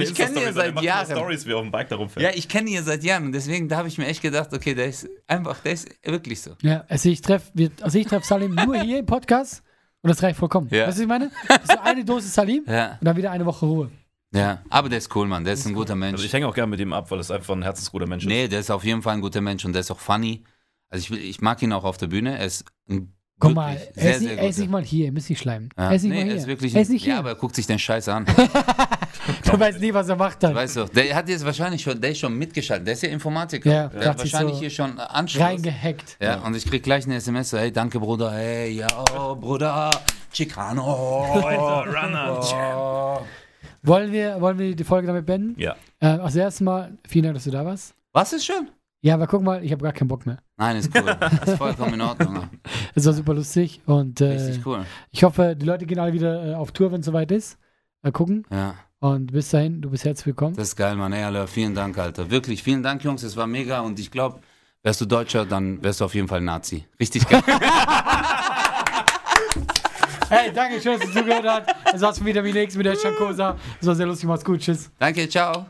Ich kenn ihn seit Jahren. Stories, wie er auf dem Bike darum ja, ich kenne ihn seit Jahren. Und deswegen, da habe ich mir echt gedacht, okay, der ist einfach, der ist wirklich so. Ja, also ich treffe also ich treff Salim nur hier im Podcast und das reicht vollkommen. Ja. Weißt du, was ich meine? Das ist so eine Dosis Salim Ja, und dann wieder eine Woche Ruhe. ja. Aber der ist cool, Mann. Der ist ein guter Mensch. Also ich hänge auch gerne mit ihm ab, weil es einfach ein herzensguter Mensch ist. Nee, der ist auf jeden Fall ein guter Mensch und der ist auch funny. Also ich, will- ich mag ihn auch auf der Bühne. Er ist ein Guck mal, sehr, er ist, nicht, sehr er ist nicht mal hier, ihr müsst nicht schleimen. Ja. Er ist nicht nee, mal hier. er ist wirklich er ist nicht ja, hier. aber er guckt sich den Scheiß an. du weißt nie, was er macht dann. weißt du, der hat jetzt wahrscheinlich schon, der ist schon mitgeschaltet. Der ist ja Informatiker. Ja, der hat ich wahrscheinlich so hier schon Anschluss. Reingehackt. Ja, und ich krieg gleich eine SMS so, hey, danke Bruder, hey, ja, oh, Bruder, Chicano. Runner. Oh. Wollen, wir, wollen wir die Folge damit beenden? Ja. Äh, als erstes Mal, vielen Dank, dass du da warst. Was ist schon? Ja, aber guck mal, ich habe gar keinen Bock mehr. Nein, ist cool. ist vollkommen in Ordnung. Es war super lustig und äh, Richtig cool. ich hoffe, die Leute gehen alle wieder äh, auf Tour, wenn es soweit ist. Mal gucken. Ja. Und bis dahin, du bist herzlich willkommen. Das ist geil, Mann. Ey, Alter, vielen Dank, Alter. Wirklich, vielen Dank, Jungs. Es war mega und ich glaube, wärst du Deutscher, dann wärst du auf jeden Fall Nazi. Richtig geil. Hey, danke schön, dass du zugehört hast. Das war's wieder wie nächstes mit der Shankosa. Das war sehr lustig, macht's gut. Tschüss. Danke, ciao.